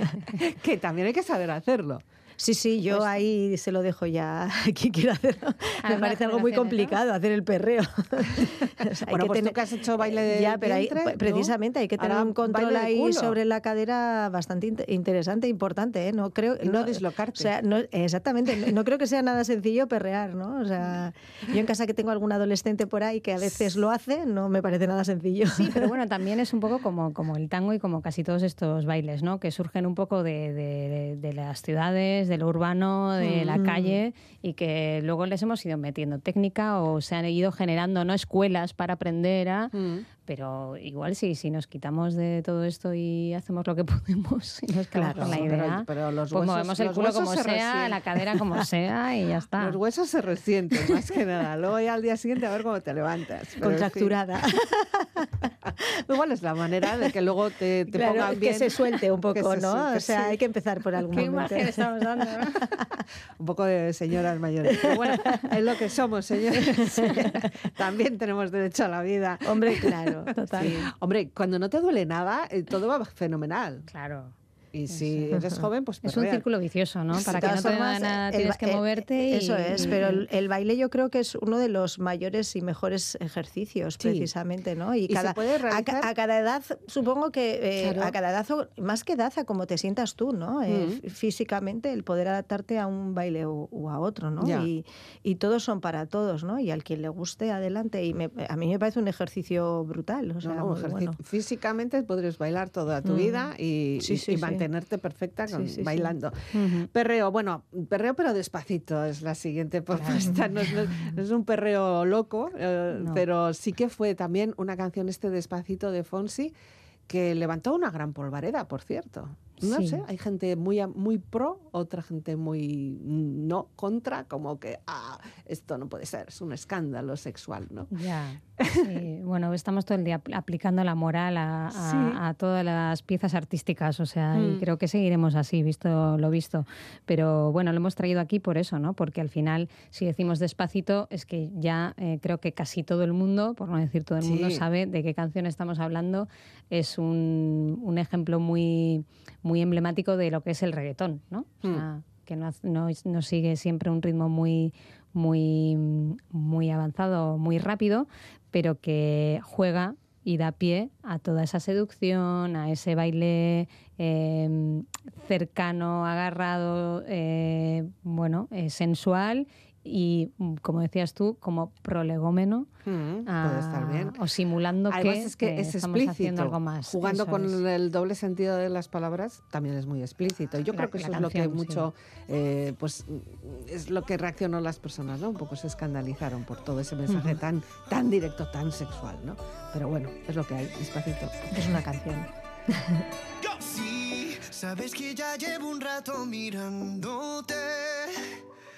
Speaker 1: Que también hay que saber hacerlo.
Speaker 3: Sí, sí, yo
Speaker 1: Pues-
Speaker 3: ahí se lo dejo ya a quien quiera hacerlo. Me
Speaker 4: nuevas
Speaker 3: parece algo muy
Speaker 4: ¿no?
Speaker 3: complicado hacer el perreo. O sea, hay
Speaker 1: Bueno,
Speaker 3: que
Speaker 1: pues tú
Speaker 3: tener-
Speaker 1: que has hecho baile de
Speaker 3: Ya, pero
Speaker 1: vientre,
Speaker 3: pues,
Speaker 1: ¿no?
Speaker 3: precisamente hay que tener
Speaker 1: Ahora,
Speaker 3: un control ahí sobre la cadera bastante int- interesante, importante, ¿eh? No creo
Speaker 1: no dislocarte.
Speaker 3: O sea, no, exactamente, no, no creo que sea nada sencillo perrear, ¿no? O sea, yo en casa que tengo algún adolescente por ahí que a veces lo hace, no me parece nada sencillo.
Speaker 4: Sí, pero bueno, también es un poco como, como el tango y como casi todos estos bailes, ¿no? Que surgen un poco de, de- de las ciudades, de lo urbano, de la
Speaker 3: Mm.
Speaker 4: calle y que luego les hemos ido metiendo técnica o se han ido generando no escuelas para aprender a...
Speaker 1: Mm.
Speaker 4: Pero igual sí, si nos quitamos de todo esto y hacemos lo que podemos y nos quedamos
Speaker 3: Claro,
Speaker 4: con la
Speaker 1: pero-
Speaker 4: idea,
Speaker 1: pero los
Speaker 4: pues
Speaker 1: huesos-
Speaker 4: movemos el
Speaker 1: los
Speaker 4: culo como
Speaker 1: se
Speaker 4: sea,
Speaker 1: resienten.
Speaker 4: la cadera como sea y ya está.
Speaker 1: Los huesos se resienten, más que nada. Luego ya al día siguiente a ver cómo te levantas. Pero, en fin,
Speaker 3: Contracturada.
Speaker 1: Igual es la manera de que luego te, te
Speaker 3: Claro,
Speaker 1: pongan bien.
Speaker 3: que se suelte un poco,
Speaker 1: se
Speaker 3: ¿no? o sea,
Speaker 1: sí.
Speaker 3: hay que empezar por algún
Speaker 4: ¿Qué
Speaker 3: momento.
Speaker 4: imagen estamos dando? no?
Speaker 1: Un poco de señoras mayores. Pero bueno, es lo que somos, señores. También tenemos derecho a la vida.
Speaker 3: Hombre, claro, total.
Speaker 1: Sí. Hombre, cuando no te duele nada, eh, todo va fenomenal.
Speaker 4: Claro.
Speaker 1: Y si eres joven, pues
Speaker 4: Es un círculo vicioso, ¿no? Para que no te
Speaker 3: formas,
Speaker 4: nada
Speaker 3: el
Speaker 4: tienes que
Speaker 3: eh,
Speaker 4: moverte y...
Speaker 3: Eso es,
Speaker 4: y-
Speaker 3: pero el, el baile yo creo que es uno de los mayores y mejores ejercicios,
Speaker 1: Sí.
Speaker 3: precisamente, ¿no? Y,
Speaker 1: ¿Y se
Speaker 3: cada,
Speaker 1: puede
Speaker 3: a, ca-
Speaker 1: realizar?
Speaker 3: a cada edad, supongo que eh,
Speaker 1: Claro.
Speaker 3: a cada edad, más que edad, a como te sientas tú, ¿no? Eh,
Speaker 1: Mm.
Speaker 3: físicamente, el poder adaptarte a un baile o, o a otro, ¿no? Y, y todos son para todos, ¿no? Y al quien le guste, adelante. Y me- a mí me parece un ejercicio brutal, o sea,
Speaker 1: No, no,
Speaker 3: muy
Speaker 1: ejerci-
Speaker 3: bueno.
Speaker 1: Físicamente podrías bailar toda tu
Speaker 3: Mm.
Speaker 1: vida y,
Speaker 3: Sí,
Speaker 1: y-
Speaker 3: sí,
Speaker 1: y
Speaker 3: sí.
Speaker 1: Mantenerte perfecta con-
Speaker 3: Sí, sí, sí.
Speaker 1: bailando. Perreo, bueno, perreo pero despacito es la siguiente propuesta. No, es- no es- no es un perreo loco, eh, pero sí que fue también una canción este despacito de Fonsi que levantó una gran polvareda, por cierto. No
Speaker 4: Sí.
Speaker 1: sé, hay gente muy, muy pro, otra gente muy no contra, como que, ah, esto no puede ser, es un escándalo sexual, ¿no?
Speaker 4: Ya, sí. bueno, estamos todo el día apl- aplicando la moral a, a-
Speaker 1: Sí.
Speaker 4: a todas las piezas artísticas, o sea, y
Speaker 1: Mm.
Speaker 4: creo que seguiremos así, visto lo visto. Pero bueno, lo hemos traído aquí por eso, ¿no? Porque al final, si decimos despacito, es que ya eh, creo que casi todo el mundo, por no decir todo el mundo,
Speaker 1: Sí.
Speaker 4: sabe de qué canción estamos hablando. Es un, un ejemplo muy, muy emblemático de lo que es el reggaetón, ¿no? O
Speaker 1: Mm.
Speaker 4: sea, que no, no, no sigue siempre un ritmo muy, muy, muy avanzado, muy rápido, pero que juega y da pie a toda esa seducción, a ese baile eh, cercano, agarrado, eh, bueno, eh, sensual y, mm, como decías tú, como prolegómeno.
Speaker 1: Mm,
Speaker 4: a-
Speaker 1: puede estar bien.
Speaker 4: O simulando
Speaker 1: Además
Speaker 4: que,
Speaker 1: es que
Speaker 4: eh,
Speaker 1: es
Speaker 4: estamos
Speaker 1: explícito.
Speaker 4: haciendo algo más.
Speaker 1: Jugando
Speaker 4: Eso
Speaker 1: con
Speaker 4: es.
Speaker 1: el doble sentido de las palabras también es muy explícito. Yo
Speaker 4: La-
Speaker 1: creo que eso es lo que
Speaker 4: canción, sí.
Speaker 1: mucho, eh, pues, es lo que reaccionó las personas, ¿no? Un poco se escandalizaron por todo ese mensaje tan, tan directo, tan sexual, ¿no? Pero bueno, es lo que hay, despacito.
Speaker 3: Es una canción.
Speaker 9: Sí, sabes que ya llevo un rato mirándote.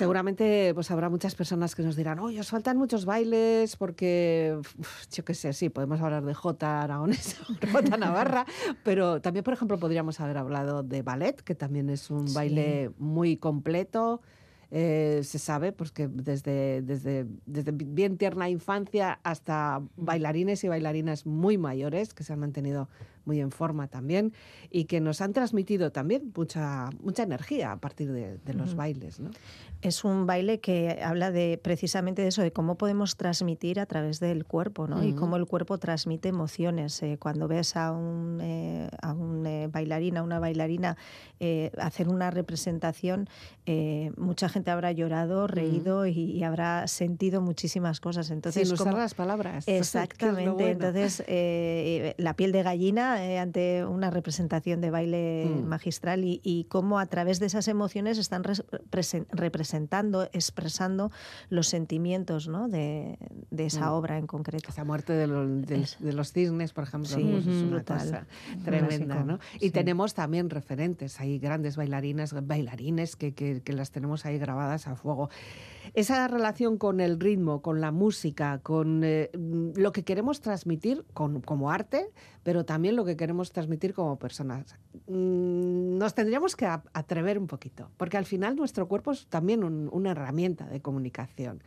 Speaker 1: Seguramente pues habrá muchas personas que nos dirán, oye, os faltan muchos bailes porque, uf, yo qué sé, sí, podemos hablar de J aragonesa, J navarra, pero también, por ejemplo, podríamos haber hablado de ballet, que también es un
Speaker 3: Sí.
Speaker 1: baile muy completo. Eh, se sabe pues que desde, desde, desde bien tierna infancia hasta bailarines y bailarinas muy mayores que se han mantenido muy en forma también y que nos han transmitido también mucha, mucha energía a partir de, de los bailes. ¿no?
Speaker 3: Es un baile que habla de precisamente de eso, de cómo podemos transmitir a través del cuerpo, ¿no? Y cómo el cuerpo transmite emociones. Eh, cuando ves a un, eh, a un eh, bailarín, a una bailarina eh, hacer una representación, eh, mucha gente habrá llorado, reído y, y habrá sentido muchísimas cosas. Entonces,
Speaker 1: Sin usar
Speaker 3: ¿cómo-
Speaker 1: las palabras.
Speaker 3: Exactamente.
Speaker 1: bueno.
Speaker 3: Entonces, eh, la piel de gallina ante una representación de baile
Speaker 1: Mm.
Speaker 3: magistral y, y cómo a través de esas emociones están res- presen- representando, expresando los sentimientos ¿no? de, de esa
Speaker 1: Mm.
Speaker 3: obra en concreto.
Speaker 1: Esa muerte de, lo- de-
Speaker 3: Es-
Speaker 1: de los cisnes, por ejemplo,
Speaker 3: Sí,
Speaker 1: es una
Speaker 3: brutal.
Speaker 1: cosa tremenda. ¿no? Y
Speaker 3: sí.
Speaker 1: tenemos también referentes, hay grandes bailarinas, bailarines que, que- que las tenemos ahí grabadas a fuego. Esa relación con el ritmo, con la música, con eh, lo que queremos transmitir con- como arte, pero también lo que queremos transmitir como personas. Mm, Nos tendríamos que atrever un poquito, porque al final nuestro cuerpo es también un- una herramienta de comunicación.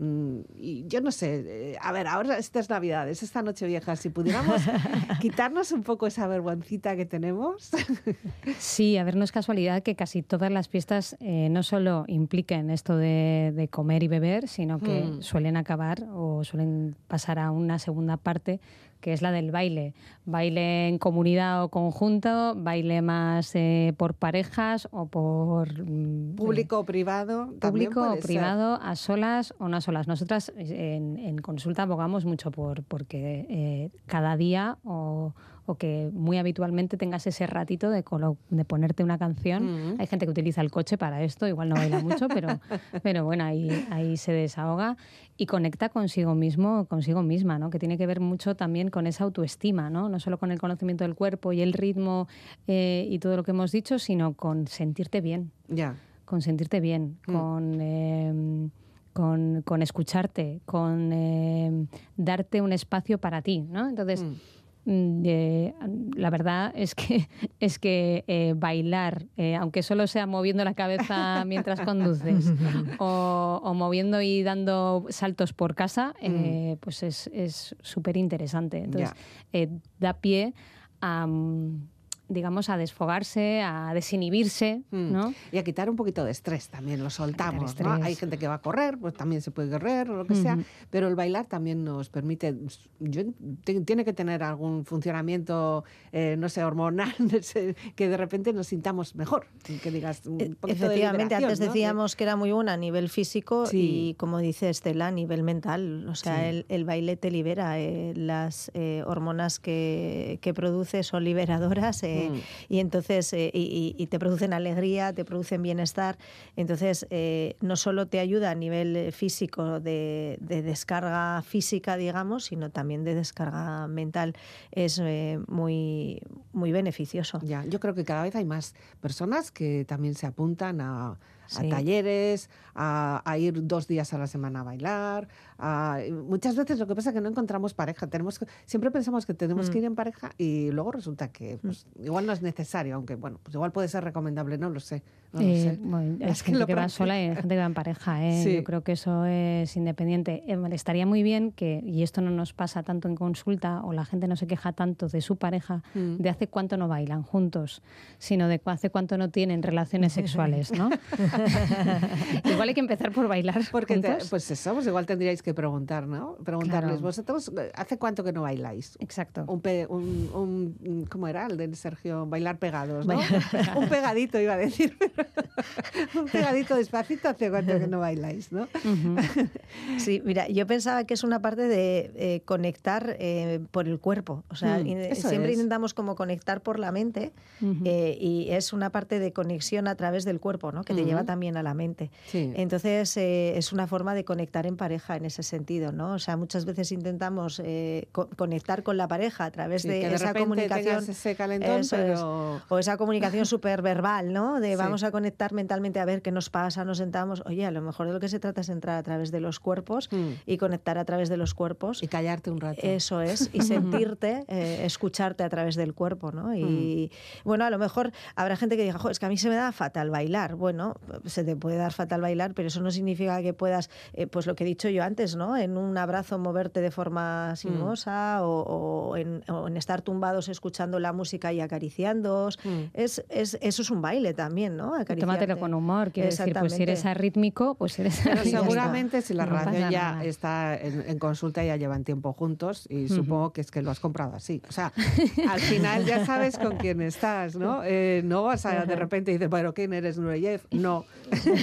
Speaker 1: Mm, Y yo no sé, eh, a ver, ahora estas Navidades, esta noche vieja, si pudiéramos quitarnos un poco esa vergüencita que tenemos.
Speaker 4: Sí, a ver, no es casualidad que casi todas las fiestas eh, no solo impliquen esto de, de comer y beber, sino que
Speaker 1: Mm.
Speaker 4: suelen acabar o suelen pasar a una segunda parte que es la del baile. Baile en comunidad o conjunto, baile más eh, por parejas o por... mm,
Speaker 1: Público o privado.
Speaker 4: público o
Speaker 1: ser.
Speaker 4: privado, a solas o no a solas. Nosotras eh, en, en consulta abogamos mucho por porque eh, cada día o, o que muy habitualmente tengas ese ratito de, colo- de ponerte una canción. Hay gente que utiliza el coche para esto, igual no baila mucho, pero, pero bueno, ahí, ahí se desahoga y conecta consigo mismo, consigo misma, ¿no? que tiene que ver mucho también con esa autoestima, no, no solo con el conocimiento del cuerpo y el ritmo eh, y todo lo que hemos dicho, sino con sentirte bien
Speaker 1: Ya.
Speaker 4: con sentirte bien,
Speaker 1: Mm.
Speaker 4: con, eh, con, con escucharte, con eh, darte un espacio para ti, ¿no? Entonces,
Speaker 1: Mm.
Speaker 4: Mm, eh, la verdad es que es que eh, bailar, eh, aunque solo sea moviendo la cabeza mientras conduces o, o moviendo y dando saltos por casa, eh, pues es es súper interesante. Entonces, da pie a mm, digamos a desfogarse, a desinhibirse,
Speaker 1: Mm.
Speaker 4: ¿no?
Speaker 1: Y a quitar un poquito de estrés también, lo soltamos. Hay gente que va a correr, pues también se puede correr o lo que sea, pero el bailar también nos permite, yo, te- tiene que tener algún funcionamiento, eh, no sé, hormonal, que de repente nos sintamos mejor, que digas un
Speaker 3: E-
Speaker 1: poquito
Speaker 3: Efectivamente, antes
Speaker 1: ¿no?
Speaker 3: decíamos que era muy buena a nivel físico
Speaker 1: Sí.
Speaker 3: y, como dice Estela, a nivel mental. O sea,
Speaker 1: Sí.
Speaker 3: el, el baile te libera. eh, las eh, hormonas que, que produce son liberadoras. Eh, eh, y entonces eh, y, te producen alegría, te producen bienestar. Entonces, eh, no solo te ayuda a nivel físico de, de descarga física, digamos, sino también de descarga mental. Es eh, muy, muy beneficioso.
Speaker 1: Ya, yo creo que cada vez hay más personas que también se apuntan a, a talleres, a, a ir dos días a la semana a bailar. a- muchas veces lo que pasa es que no encontramos pareja. Tenemos que, siempre pensamos que tenemos
Speaker 3: Mm.
Speaker 1: que ir en pareja y luego resulta que pues, igual no es necesario, aunque bueno, pues igual puede ser recomendable, no lo sé. no lo
Speaker 4: Eh,
Speaker 1: sé.
Speaker 4: bueno, hay
Speaker 1: Es que
Speaker 4: gente
Speaker 1: lo
Speaker 4: que va sola y hay gente que va en pareja. ¿eh?
Speaker 1: Sí.
Speaker 4: Yo creo que eso es independiente. Eh, estaría muy bien que, y esto no nos pasa tanto en consulta, o la gente no se queja tanto de su pareja,
Speaker 1: Mm.
Speaker 4: de hace cuánto no bailan juntos, sino de hace cuánto no tienen relaciones sexuales, ¿no? Igual hay que empezar por bailar
Speaker 1: Porque te- pues eso, pues igual tendríais que preguntar, ¿no? Preguntarles,
Speaker 4: Claro.
Speaker 1: vosotros, ¿hace cuánto que no bailáis?
Speaker 4: Exacto.
Speaker 1: Un, pe- un, un- ¿Cómo era el de Sergio? Bailar pegados, ¿no?
Speaker 3: Bailar
Speaker 1: un pegadito iba a decir. un pegadito despacito hace cuánto que no bailáis, ¿no?
Speaker 3: Sí, mira, yo pensaba que es una parte de eh, conectar eh, por el cuerpo. O sea,
Speaker 1: Mm,
Speaker 3: siempre
Speaker 1: es.
Speaker 3: intentamos como conectar por la mente eh, y es una parte de conexión a través del cuerpo, ¿no? Que te lleva
Speaker 1: Ujú.
Speaker 3: También a la mente.
Speaker 1: Sí.
Speaker 3: Entonces, eh, es una forma de conectar en pareja en ese sentido, ¿no? O sea, muchas veces intentamos eh, co- conectar con la pareja a través
Speaker 1: Sí,
Speaker 3: de,
Speaker 1: que de
Speaker 3: esa comunicación.
Speaker 1: ese calentón,
Speaker 3: es. O esa comunicación súper verbal, ¿no? De
Speaker 1: Sí.
Speaker 3: vamos a conectar mentalmente a ver qué nos pasa, nos sentamos. Oye, a lo mejor de lo que se trata es entrar a través de los cuerpos
Speaker 1: Mm.
Speaker 3: y conectar a través de los cuerpos.
Speaker 1: Y callarte un rato.
Speaker 3: Eso es, y sentirte, eh, escucharte a través del cuerpo, ¿no? Y bueno, a lo mejor habrá gente que diga, "Jo, es que a mí se me da fatal bailar. Bueno, se te puede dar fatal bailar, pero eso no significa que puedas, eh, pues lo que he dicho yo antes, ¿no? En un abrazo moverte de forma sinuosa o, o en, o en estar tumbados escuchando la música y acariciándoos.
Speaker 1: Mm.
Speaker 3: Es, es, eso es un baile también, ¿no?
Speaker 4: Tómatelo con humor, quiero decir, pues si eres arrítmico, pues eres
Speaker 1: Pero seguramente si la
Speaker 4: No
Speaker 1: relación ya
Speaker 4: nada.
Speaker 1: está en, en consulta ya llevan tiempo juntos y supongo que es que lo has comprado así. O sea, al final ya sabes con quién estás, ¿no? Eh, no vas a de repente dices, bueno, ¿quién eres Nureyev? No.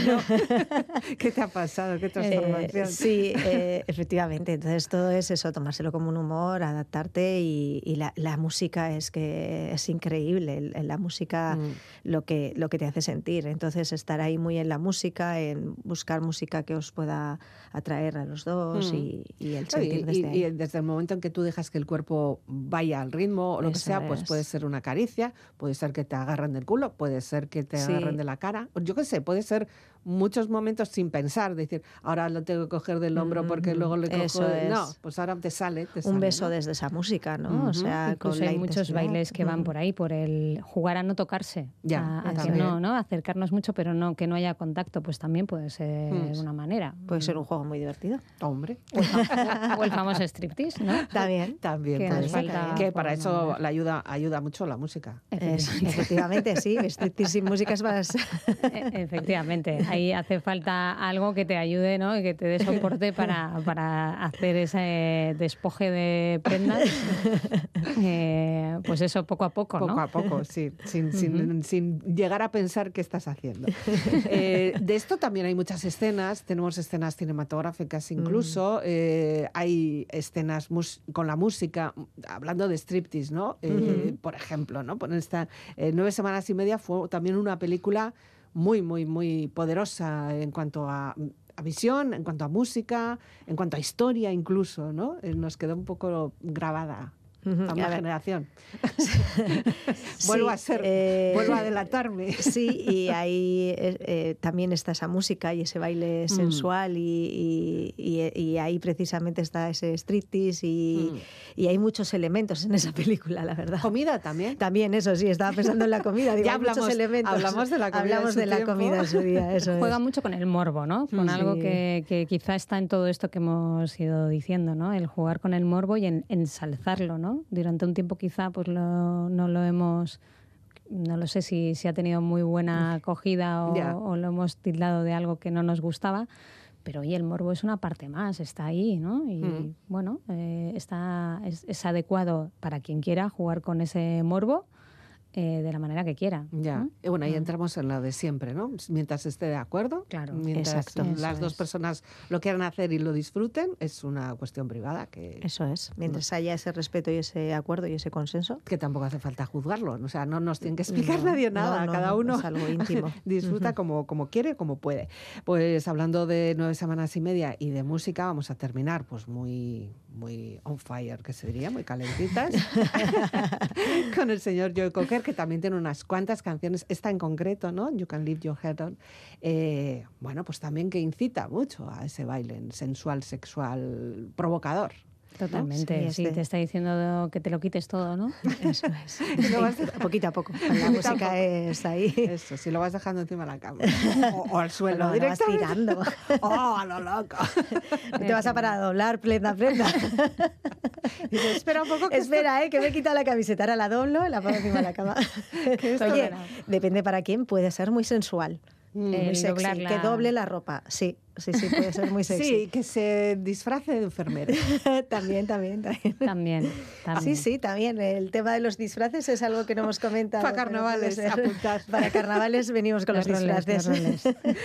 Speaker 1: No. ¿Qué te ha pasado? ¿Qué
Speaker 3: Eh,
Speaker 1: transformación?
Speaker 3: sí, eh, efectivamente. Entonces todo es eso, tomárselo como un humor, adaptarte y, y la, la música es que es increíble. La música
Speaker 1: Mm.
Speaker 3: lo que lo que te hace sentir. Entonces estar ahí muy en la música, en buscar música que os pueda atraer a los dos
Speaker 1: Mm.
Speaker 3: y, y el sentir
Speaker 1: y,
Speaker 3: desde ahí.
Speaker 1: y desde el momento en que tú dejas que el cuerpo vaya al ritmo o lo que sea, pues
Speaker 3: es.
Speaker 1: puede ser una caricia, puede ser que te agarren del culo, puede ser que te
Speaker 3: Sí.
Speaker 1: agarren de la cara, yo qué sé, puede ser muchos momentos sin pensar, decir, ahora lo tengo que coger del hombro porque luego le cojo...
Speaker 3: eso
Speaker 1: de-". No,
Speaker 3: es.
Speaker 1: pues ahora te sale, te
Speaker 3: un
Speaker 1: sale,
Speaker 3: beso
Speaker 1: ¿no?
Speaker 3: desde esa música, ¿no?
Speaker 1: Ujú.
Speaker 3: O sea,
Speaker 4: Incluso
Speaker 3: con
Speaker 4: hay muchos bailes que van por ahí, por el jugar a no tocarse,
Speaker 1: Ya,
Speaker 4: a, a que no, ¿no? Acercarnos mucho, pero no que no haya contacto, pues también puede ser
Speaker 1: Mm.
Speaker 4: una manera.
Speaker 3: Puede ser un juego muy divertido.
Speaker 1: Hombre,
Speaker 4: O el, fam- o el famoso striptease, ¿no?
Speaker 3: También.
Speaker 1: también
Speaker 4: Que
Speaker 1: puede ser. que para eso la ayuda, ayuda mucho la música.
Speaker 3: Es- efectivamente, sí. Vestir sin música es más.
Speaker 4: E- Efectivamente, ahí hace falta algo que te ayude, ¿no? Y que te dé soporte para, para hacer ese despoje de prendas. Eh, pues eso, poco a poco, ¿no?
Speaker 1: Poco a poco, sí, sin, sin- sin llegar a pensar qué estás haciendo. Eh, de esto también hay muchas escenas, tenemos escenas cinematográficas incluso, eh, hay escenas con la música, hablando de striptease, ¿no? Eh, Por ejemplo, ¿no? Por esta, Nueve semanas y media fue también una película muy, muy, muy poderosa en cuanto a visión, en cuanto a música, en cuanto a historia incluso, ¿no? Eh, Nos quedó un poco grabada A mi
Speaker 3: ver.
Speaker 1: generación. vuelvo
Speaker 3: Sí,
Speaker 1: a ser,
Speaker 3: eh,
Speaker 1: vuelvo a delatarme.
Speaker 3: Sí, y ahí eh, eh, también está esa música y ese
Speaker 1: Mm.
Speaker 3: baile sensual y, y- y- y ahí precisamente está ese striptease y,
Speaker 1: Mm.
Speaker 3: y hay muchos elementos en esa película, la verdad.
Speaker 1: Comida también.
Speaker 3: También eso, sí, estaba pensando en la comida. Digo,
Speaker 1: Ya
Speaker 3: hay muchos
Speaker 1: hablamos-
Speaker 3: elementos.
Speaker 1: hablamos de la comida en
Speaker 3: Hablamos
Speaker 1: su
Speaker 3: de la
Speaker 1: tiempo.
Speaker 3: comida en su día, eso
Speaker 4: Juega
Speaker 3: es.
Speaker 4: mucho con el morbo, ¿no? Con
Speaker 3: Sí.
Speaker 4: algo que, que quizá está en todo esto que hemos ido diciendo, ¿no? El jugar con el morbo y en, ensalzarlo, ¿no? Durante un tiempo quizá pues lo- no lo hemos, no lo sé si, si ha tenido muy buena acogida o, lo hemos tildado de algo que no nos gustaba. Pero oye, el morbo es una parte más, está ahí, ¿no? Y
Speaker 1: Mm.
Speaker 4: bueno, eh, está, es, es adecuado para quien quiera jugar con ese morbo. Eh, de la manera que quiera.
Speaker 1: Ya.
Speaker 4: ¿no?
Speaker 1: Y bueno, ahí
Speaker 4: Ah.
Speaker 1: entramos en lo de siempre, ¿no? Mientras esté de acuerdo,
Speaker 4: Claro.
Speaker 1: mientras
Speaker 3: Exacto.
Speaker 1: las
Speaker 4: Eso
Speaker 1: dos
Speaker 4: es.
Speaker 1: personas lo quieran hacer y lo disfruten, es una cuestión privada que,
Speaker 3: Eso es. Mientras haya ese respeto y ese acuerdo y ese consenso.
Speaker 1: que tampoco hace falta juzgarlo. O sea, no nos tiene que explicar
Speaker 3: No,
Speaker 1: nadie nada.
Speaker 3: no,
Speaker 1: Cada
Speaker 3: no,
Speaker 1: uno
Speaker 3: es algo íntimo.
Speaker 1: disfruta como, como quiere, como puede. Pues hablando de nueve semanas y media y de música, vamos a terminar pues muy, muy on fire, que se diría, muy calentitas, con el señor Joe Cocker, que también tiene unas cuantas canciones, esta en concreto, ¿no? You Can Leave Your Head On. Eh, bueno, pues también que incita mucho a ese baile sensual, sexual, provocador.
Speaker 4: Totalmente.
Speaker 3: Sí,
Speaker 4: Sí,
Speaker 3: este-
Speaker 4: te está diciendo que te lo quites todo, ¿no?
Speaker 3: Eso es.
Speaker 1: Y lo vas-
Speaker 3: poquito a poco. La
Speaker 1: a
Speaker 3: música es ahí.
Speaker 1: Eso, si lo vas dejando encima de la cama. O, o al suelo,
Speaker 3: Lo- vas tirando.
Speaker 1: ¡Oh, a lo loco!
Speaker 3: No te vas a parar a doblar, prenda, prenda.
Speaker 1: Dice, espera un poco que
Speaker 3: Espera, ¿eh? que me he quitado la camiseta, ahora la doblo, la pongo encima de la cama.
Speaker 1: esto
Speaker 3: Oye,
Speaker 1: verá.
Speaker 3: depende para quién, puede ser muy sensual.
Speaker 1: Mm.
Speaker 3: Muy sexy.
Speaker 4: doblar
Speaker 3: Que doble la ropa, sí, sí, sí, puede ser muy sexy.
Speaker 1: Sí, que se disfrace de enfermera.
Speaker 3: también, también, también.
Speaker 4: También, también.
Speaker 3: Sí, sí, también. El tema de los disfraces es algo que no hemos comentado.
Speaker 1: Para carnavales, apuntad.
Speaker 3: Para carnavales venimos con los,
Speaker 4: Los roles,
Speaker 3: disfraces.
Speaker 4: los roles.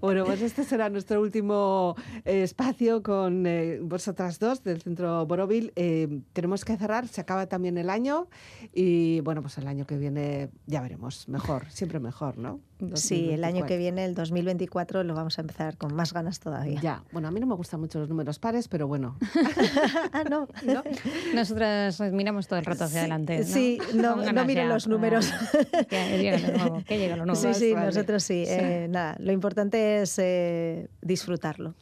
Speaker 1: Bueno, pues este será nuestro último eh, espacio con eh, vosotras dos del Centro Borovil. Eh, tenemos que cerrar, se acaba también el año y bueno, pues el año que viene ya veremos, mejor, siempre mejor, ¿no?
Speaker 3: Sí, el año
Speaker 1: 2024.
Speaker 3: que viene, el 2024, lo vamos a empezar con más ganas todavía.
Speaker 1: Ya, bueno, a mí no me gustan mucho los números pares, pero bueno.
Speaker 3: ah, no, no.
Speaker 4: Nosotras miramos todo el rato hacia adelante. ¿no?
Speaker 3: Sí, no- no miren los números.
Speaker 4: Que llegue lo nuevo, que llegue lo nuevo.
Speaker 3: Sí, sí,
Speaker 1: vale.
Speaker 3: nosotros sí.
Speaker 1: Sí.
Speaker 3: eh, nada, lo importante es eh, disfrutarlo.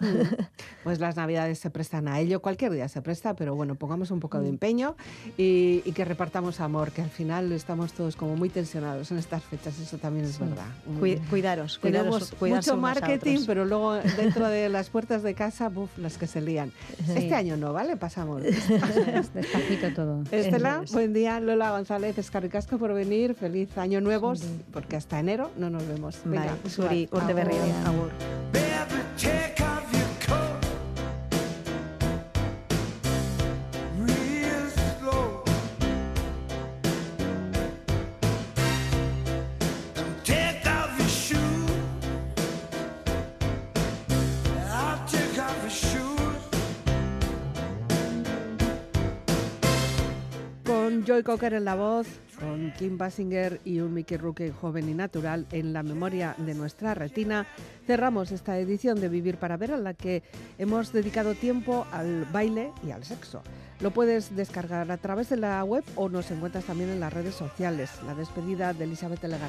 Speaker 1: Pues las navidades se prestan a ello, cualquier día se presta, pero bueno, pongamos un poco de empeño y, y que repartamos amor, que al final estamos todos como muy tensionados en estas fechas, eso también es verdad.
Speaker 3: Cui- cuidaros, cuidaros,
Speaker 1: Tenemos
Speaker 3: cuidarse
Speaker 1: mucho marketing, pero luego dentro de las puertas de casa, buf, las que se lían.
Speaker 4: Sí.
Speaker 1: Este año no, ¿vale? Pasamos.
Speaker 4: Despacito todo.
Speaker 1: Estela,
Speaker 3: es.
Speaker 1: buen día. Lola González, Escarricasco por venir. Feliz año nuevo, porque hasta enero no nos vemos. Venga,
Speaker 3: zuri urte agur.
Speaker 1: Joy Cocker en la voz, con Kim Basinger y un Mickey Rourke joven y natural en la memoria de nuestra retina, cerramos esta edición de Vivir para Ver a la que hemos dedicado tiempo al baile y al sexo. Lo puedes descargar a través de la web o nos encuentras también en las redes sociales. La despedida de Elizabeth Legarda